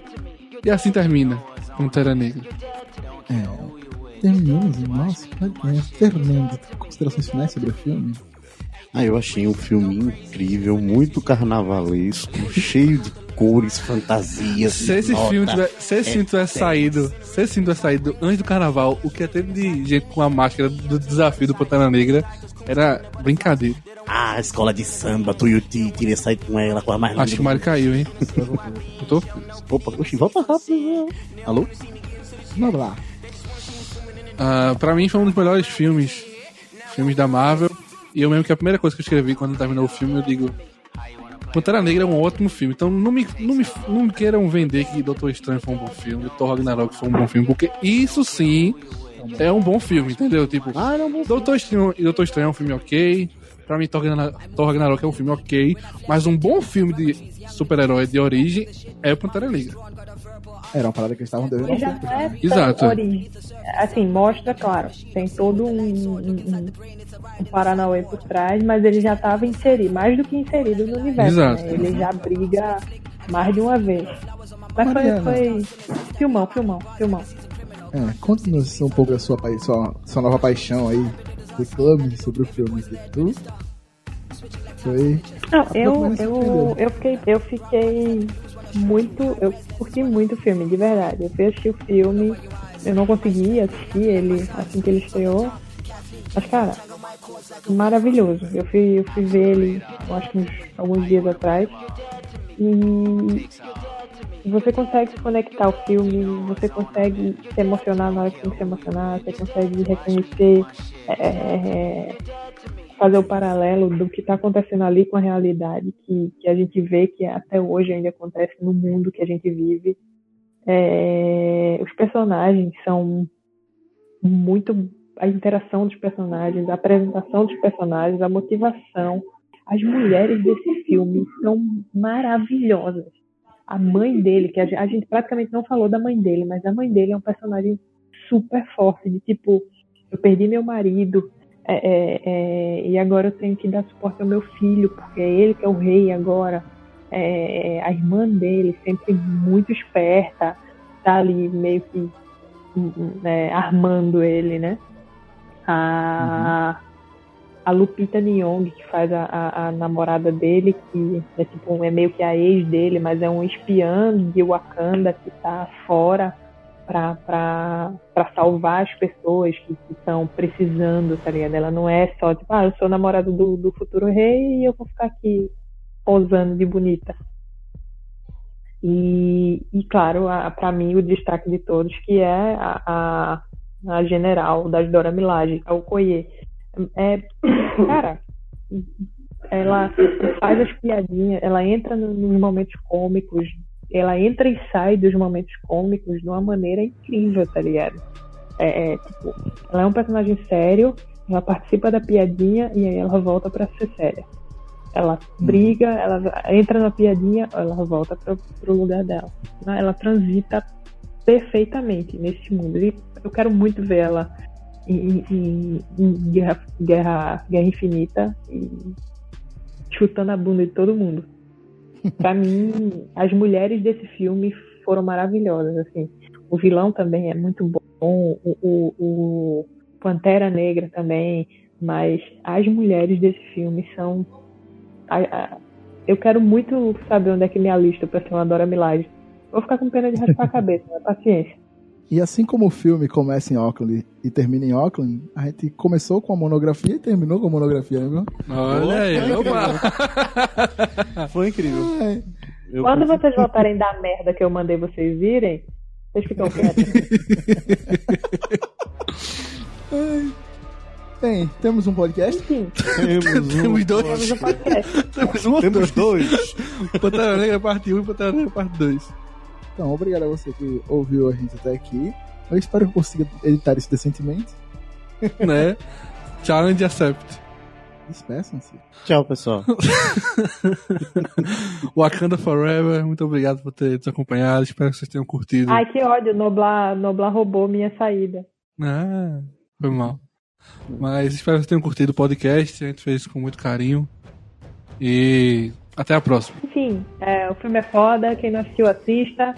E assim termina Pantera Negra. Terminamos, nossa, é, Fernando, considerações finais sobre o filme? Ah, eu achei um filme incrível, muito carnavalesco, cheio de cores, fantasias. Se esse nota. filme tiver, se esse filme tivesse saído, se esse filme tivesse saído antes do carnaval, o que teve de gente com a máscara do desafio do Pantera Negra era brincadeira. Ah, escola de samba, Tuiuti, queria sair com ela, com a mais linda Acho que o Mário caiu, hein? Voltou? Opa, oxe, volta rápido. Alô? Vamos lá. Ah, pra mim foi um dos melhores filmes filmes da Marvel. E eu mesmo que a primeira coisa que eu escrevi quando terminou o filme, eu digo. Pantera Negra é um ótimo filme, então não me, não me, não me queiram vender que Doutor Estranho foi um bom filme, Thor Ragnarok foi um bom filme, porque isso sim é um bom filme, entendeu? Tipo, Ah, não, bom. Doutor Estranho, e Doutor Estranho é um filme ok. Pra mim, Thor Ragnarok é um filme ok. Mas um bom filme de super-herói de origem é o Pantera Negra. Era uma parada que eles estavam devendo já é Exato. origem. Assim, mostra, claro, tem todo um, um, um, Paranauê por trás, mas ele já estava inserido, mais do que inserido no universo. Exato. né? Ele já briga mais de uma vez. Mas foi, Mariana. foi filmão, filmão, filmão. É, conta-nos um pouco da sua, sua, sua nova paixão aí. Reclame sobre o filme que tu. Foi. Não, eu, eu, eu, fiquei, eu fiquei muito. Eu curti muito o filme, de verdade. Eu fui o filme, eu não consegui assistir ele assim que ele estreou. Mas, cara, maravilhoso. Eu fui, eu fui ver ele, eu acho que uns, alguns dias atrás. E você consegue se conectar ao filme, você consegue se emocionar na hora que tem que se emocionar, você consegue reconhecer é, é, fazer o paralelo do que está acontecendo ali com a realidade, que, que a gente vê que até hoje ainda acontece no mundo que a gente vive. É, os personagens são muito. A interação dos personagens, a apresentação dos personagens, a motivação. As mulheres desse filme são maravilhosas. A mãe dele, que a gente, a gente praticamente não falou da mãe dele, mas a mãe dele é um personagem super forte, de tipo, eu perdi meu marido, é, é, é, e agora eu tenho que dar suporte ao meu filho, porque é ele que é o rei agora. É, a irmã dele, sempre muito esperta, tá ali meio que né, armando ele, né? A, uhum. a Lupita Nyong, que faz a, a, a, namorada dele, que é, tipo, é meio que a ex dele, mas é um espiã de Wakanda que tá fora para salvar as pessoas que estão precisando, tá ligado? Ela não é só tipo, ah, eu sou namorado do, do futuro rei e eu vou ficar aqui posando de bonita. E, e claro, para mim, o destaque de todos, que é a, a, a general das Dora Milaje, a Okoye. É, cara, ela faz as piadinhas, ela entra nos momentos cômicos ela entra e sai dos momentos cômicos de uma maneira incrível, tá ligado? É, é, tipo, ela é um personagem sério, ela participa da piadinha e aí ela volta para ser séria. Ela briga, ela entra na piadinha, ela volta para pro lugar dela. Né? Ela transita perfeitamente nesse mundo. E eu quero muito ver ela em, em, em guerra, guerra, guerra Infinita e chutando a bunda de todo mundo para mim, as mulheres desse filme foram maravilhosas, assim. O vilão também é muito bom, o, o, o Pantera Negra também, mas as mulheres desse filme são. Eu quero muito saber onde é que me alisto pra ser uma Dora Milaje. Vou ficar com pena de raspar a cabeça, né? paciência. E assim como o filme começa em Auckland e termina em Auckland, a gente começou com a monografia e terminou com a monografia, né, viu? Olha aí, Foi incrível. É. Eu Quando preciso... vocês voltarem da merda que eu mandei vocês irem, vocês ficam quietos. Bem, temos um podcast? Sim. Temos, um temos dois. Temos um podcast. temos um Temos dois. Pantera Negra parte 1 e Pantera Negra parte 2. Então, obrigado a você que ouviu a gente até aqui. Eu espero que eu consiga editar isso decentemente. Né? Challenge accept. Despeçam-se. Tchau, pessoal. Wakanda Forever, muito obrigado por ter nos acompanhado. Espero que vocês tenham curtido. Ai, que ódio. Noblar, Noblar roubou minha saída. Ah, foi mal. Mas espero que vocês tenham curtido o podcast. A gente fez com muito carinho. E até a próxima. Enfim, é, o filme é foda, quem não assistiu, assista.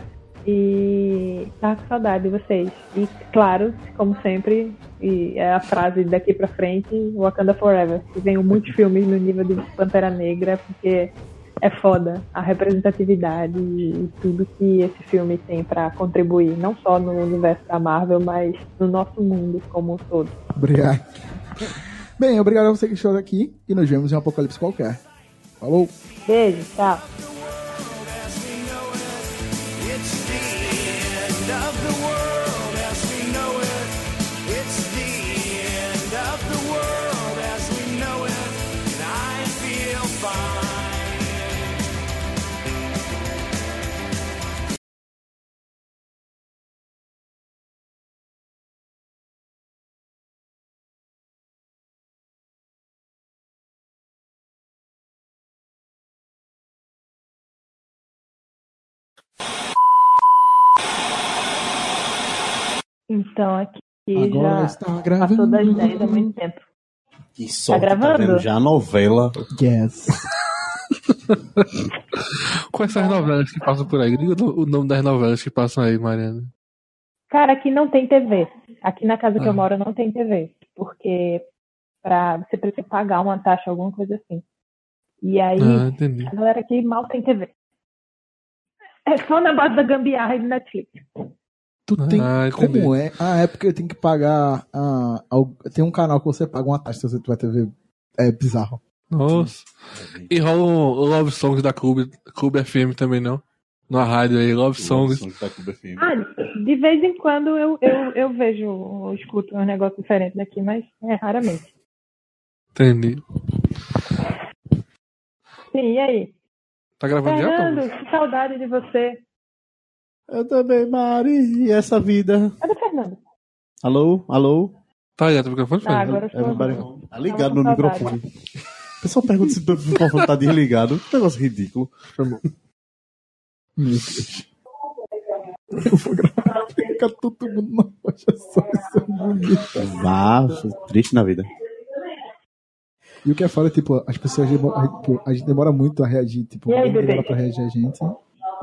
E tá com saudade de vocês. E claro, como sempre, e é a frase daqui pra frente, Wakanda Forever. Que venham muitos filmes no nível de Pantera Negra, porque é foda a representatividade e tudo que esse filme tem para contribuir, não só no universo da Marvel, mas no nosso mundo como um todo. Obrigado. Bem, obrigado a você que chegou aqui e nos vemos em um apocalipse qualquer. Falou! Beijo, tchau! Então aqui Agora já está gravando. passou das 10 há muito tempo. Que sorte, Tá gravando? vendo já a novela. Yes. Quais são as novelas que passam por aí? Diga o nome das novelas que passam aí, Mariana. Cara, aqui não tem TV. Aqui na casa que Ah. eu moro não tem TV. Porque pra, você precisa pagar uma taxa, alguma coisa assim. E aí, Ah, entendi. a galera aqui mal tem TV. É só na base da gambiarra e do Netflix. Tu tem. Ah, entendi. como é? Ah, é porque tem que pagar. ah, tem um canal que você paga uma taxa se você tiver TV. É bizarro. Nossa. E rola um Love Songs da Clube, Clube FM também, não? Na rádio aí, Love Songs. da Cuba FM. Ah, de vez em quando eu, eu, eu vejo, eu escuto um negócio diferente daqui, mas é raramente. Entendi. Sim, e aí? Tá gravando já, Paulo? Fernando, que saudade de você. Eu também, Mari. E essa vida? Cadê Fernando? Alô? Alô? Tá ligado o microfone, Ah, Fernando? agora eu estou. Tá ligado saudade. microfone. O pessoal pergunta se o microfone tá desligado. Que negócio ridículo. Meu Deus. Eu vou gravar. Fica todo mundo na loja só isso é bonito. Vá, triste na vida. E o que é foda, tipo, as pessoas demora, a, tipo, a gente demora muito a reagir, tipo, aí, demora pra reagir a gente.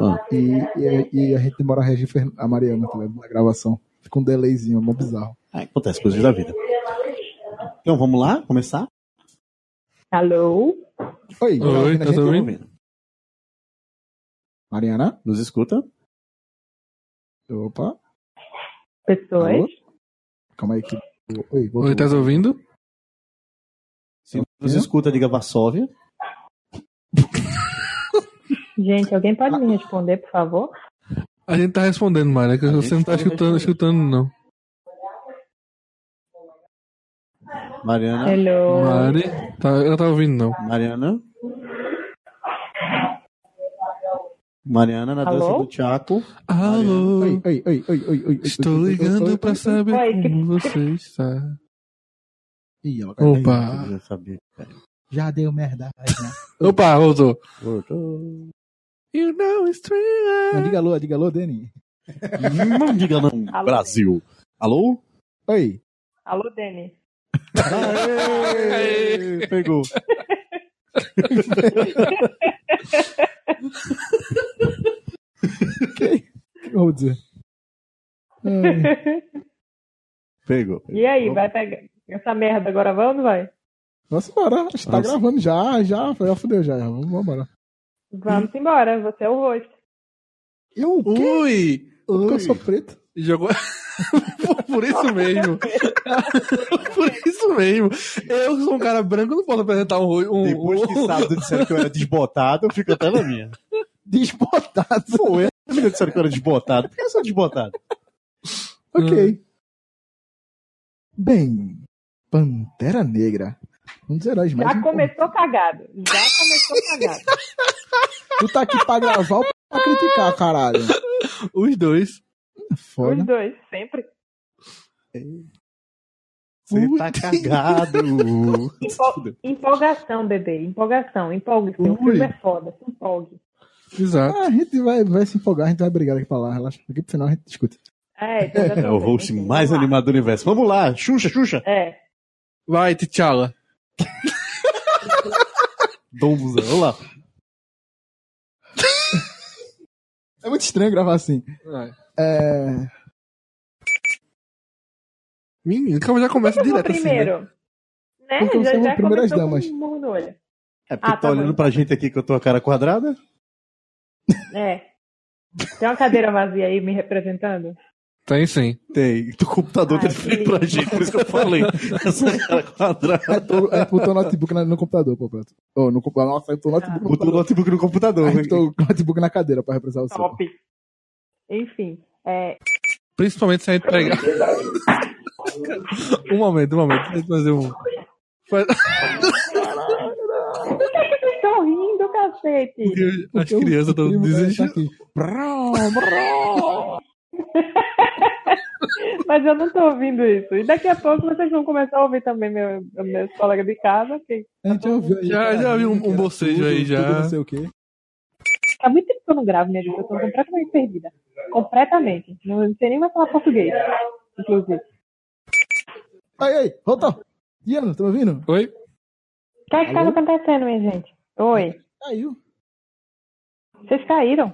Ah. E, e, e a gente demora a Fer- a Mariana, tá ligado? Na gravação. Fica um delayzinho, é mó bizarro. Ah, acontece coisas da vida. Então vamos lá? Começar? Alô? Oi, tá Oi, ouvindo tá gente? ouvindo? ouvindo. Mariana? Nos escuta? Opa, Pessoas? Alô? calma aí que... Oi, voltou. Oi, tá ouvindo? Se nos escuta, diga Varsóvia. Gente, alguém pode me responder, por favor? A gente tá respondendo, Mari, é que A você não tá tá escutando, respondendo. escutando, não. Mariana. Hello? Mari, tá, ela tá ouvindo, não. Mariana. Mariana na dança Alô? do Tiago. Alô, Oi, oi, oi, oi, oi, oi. estou ligando oi, pra oi, saber Oi, que- como você está. Ih, ela. Opa, sabia. Já deu merda. já. opa, voltou. Voltou. You know it's Não, true. diga alô, diga alô, Dani. Não diga não, Alô? Brasil. Alô? Oi. Alô, Dani? Aê, Pegou. O que eu vou dizer? Ai, Pegou. E aí, vai pegar essa merda agora, vai ou não vai? Vamos embora. A gente tá Nossa. gravando já, já. Já fudeu já. Vamos embora. Vamos embora, você é o rosto. Eu o quê? Ui, Porque eu sou preto? jogou. por, isso mesmo. por isso mesmo. Eu sou um cara branco, não posso apresentar um. um Depois que um- sábado disseram que eu era desbotado, eu fico até na minha. Desbotado. A menina disseram que eu era desbotado. Por que eu sou desbotado? Ok. Bem, Pantera Negra. Um dos heróis mais Já importantes. começou cagado. Já começou cagado. Tu tá aqui pra gravar ou pra criticar, caralho? Os dois. Foda. Os dois, sempre. Você tá cagado. Empo- Empolgação, bebê. Empolgação. Empolgue-se. O filme é foda. Se empolgue. Exato. Ah, a gente vai, vai se empolgar, a gente vai brigar daqui pra lá, relaxa. Daqui pro final a gente discute. É, então É o host Enfim, mais animado do universo. Vamos lá, Xuxa, Xuxa. É. Vai, T'Challa. Dombuzão, vamos lá. É muito estranho gravar assim. É. Menino, calma, já começa eu direto assim. né? primeiro? Né? Porque eu Já, sou já a primeiras damas. com um no olho. É porque Ah, tá tá olhando bom. pra gente aqui que eu tô a cara quadrada? É. Tem uma cadeira vazia aí me representando? Tem sim. Tem. O computador tá Ai, de frente pra gente, por isso que eu falei. Essa cara quadrada. É, tu, é botou o notebook no computador, pô, pronto. Oh, no, nossa, botou o notebook no Botou o computador. notebook no computador. Aí botou o notebook na cadeira pra representar o seu. Top. Enfim. É, Principalmente se a gente pegar. um momento, um momento. Deixa eu fazer um. Faz- Por que que vocês estão rindo, cacete? Porque as crianças estão vai desistindo. brau. Mas eu não tô ouvindo isso. E daqui a pouco vocês vão começar a ouvir também meu, meus colegas de casa. Que A gente já ouviu aí. Já- já vi um- um bocejo aí, já. tudo não sei o quê. há muito tempo que eu não gravo, minha gente. Eu tô completamente perdida. Completamente. Não sei nem mais falar português. Inclusive. Aí, aí, voltou. Diana, tá me ouvindo? Oi? O que é que tá Alô? acontecendo, minha gente? Oi. Caiu. Vocês caíram?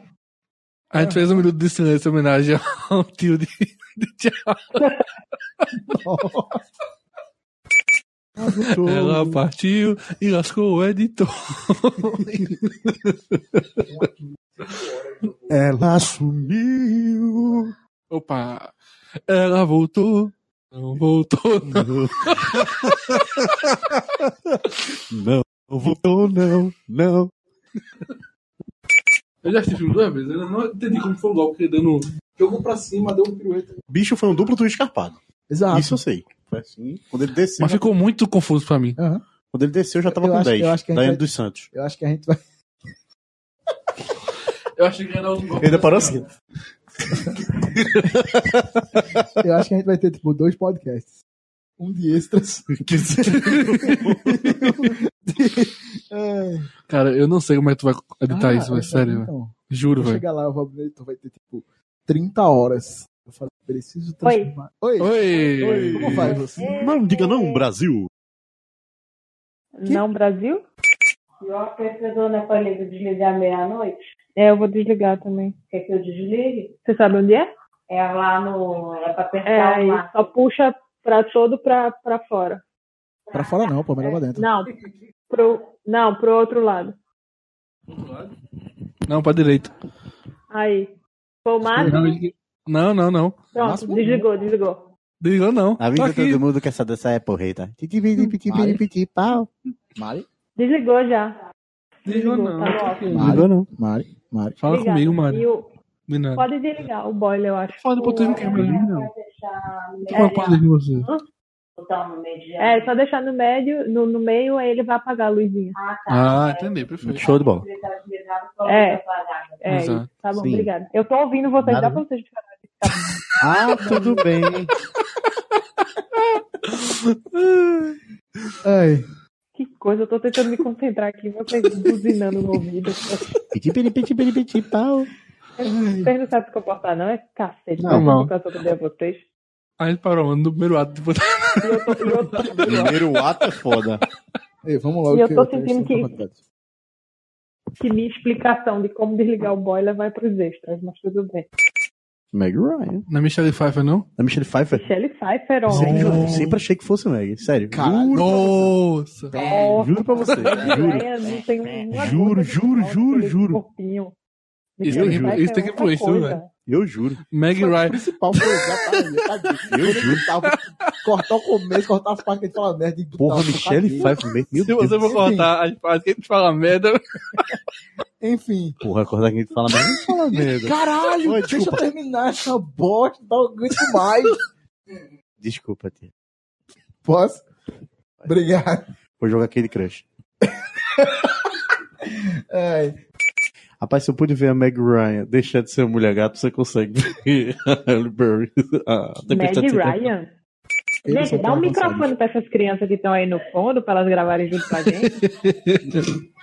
A gente fez um minuto de silêncio em homenagem ao tio de, de T'Challa. Ela partiu e lascou o editor. Ela sumiu. Opa! Ela voltou. Não voltou, não. Não, não voltou, não, não. Eu já assisti filme duas vezes, eu não entendi como foi o golpe dando. Jogou pra cima, deu um pirueta. Bicho foi um duplo twist escarpado. Exato. Isso eu sei. Foi assim. Quando ele desceu. Mas ficou muito confuso pra mim. Aham. Quando ele desceu, já tava Eu com acho- 10. eu acho que a gente vai- dos Santos. Eu acho que a gente vai. Eu achei que era um gol. Ele ainda parou assim. Eu acho que a gente vai ter, tipo, dois podcasts. Um de extras. É. Cara, eu não sei como é que tu vai editar Ah, isso, velho. eu- Sério, então, Juro, velho. chegar lá, eu vou abrir, tu vai ter, tipo, 30 horas. Eu falei, preciso transformar. Oi. Oi! Como vai você? Não, diga não, Brasil. Não, Brasil? E o aquecedor não é para ele desligar meia-noite? É, eu vou desligar também. Quer que eu desligue? Você sabe onde é? É lá no. É para apertar É, o lá. só puxa pra todo pra, pra fora. Pra fora não, pô, melhor pra dentro. Não, pro, não, pro outro lado. Não, pra direita. Aí. Foi o máximo? Não, não, não. Pronto, Máximo desligou, desligou. Desligou não. A vida aqui. todo mundo quer saber dessa é porreta. pau. Mari? Desligou já. Desligou não. tá no Tô off. aqui. Ligou não. Mari? Mari? Fala comigo, E De nada. Pode desligar o boiler, eu acho. Foda, pô, tu não quer mais não. Qual é o poder de você? Botar no É, só deixar no médio, no, no meio, aí ele vai apagar a luzinha. Ah, Ah, entendi, perfeito. Show de bola. Tá É. É, isso. tá bom, Sim. obrigada. Eu tô ouvindo vocês, Nada dá pra vocês ficarem. Ah, tudo bem. Ai, Que coisa, eu tô tentando me concentrar aqui, vocês buzinando no ouvido. Piti, piti, piti, piti, piti, pau. Vocês não sabem se comportar, não? É cacete. Não, Não, não. pra atender vocês. Aí ele parou, mano, no primeiro ato. Tipo, Primeiro ato é foda. ei, vamos logo. E eu tô sentindo que- que minha explicação de como desligar o boiler vai pros extras, mas tudo bem. Meg Ryan. não é Michelle Pfeiffer, não? A Michelle Pfeiffer. Michelle Pfeiffer, Sempre, homem. juro- sempre achei que fosse Meg. Sério. Juro, Nossa! Nossa, juro pra você. Juro. Ryan não tem uma Juro, juro, juro, juro. Isso tem que- Pfeiffer isso tem que é outra influenciar, coisa. velho. Eu juro. Meg O Ryan. principal foi tá tá aí. Eu juro. Tava- Cortar o começo, cortar as partes que a gente fala merda. Porra, Michelle. Pfeiffer. Meu Se você Deus. for cortar as partes que a gente fala merda. Enfim. Porra, acordar quem fala merda. Não fala merda. Caralho, Oi, deixa eu terminar essa bosta, não aguento mais. Desculpa, tia. Posso? Obrigado. Vou jogar aquele crush. Ai, Rapaz, se eu pude ver a Meg Ryan deixar de ser mulher gato, você consegue ver a Halle Berry. A Meg Tempestade Sem Tempo. Ryan. eles Gente, dá um microfone pra essas crianças que estão aí no fundo, pra elas gravarem junto com a gente.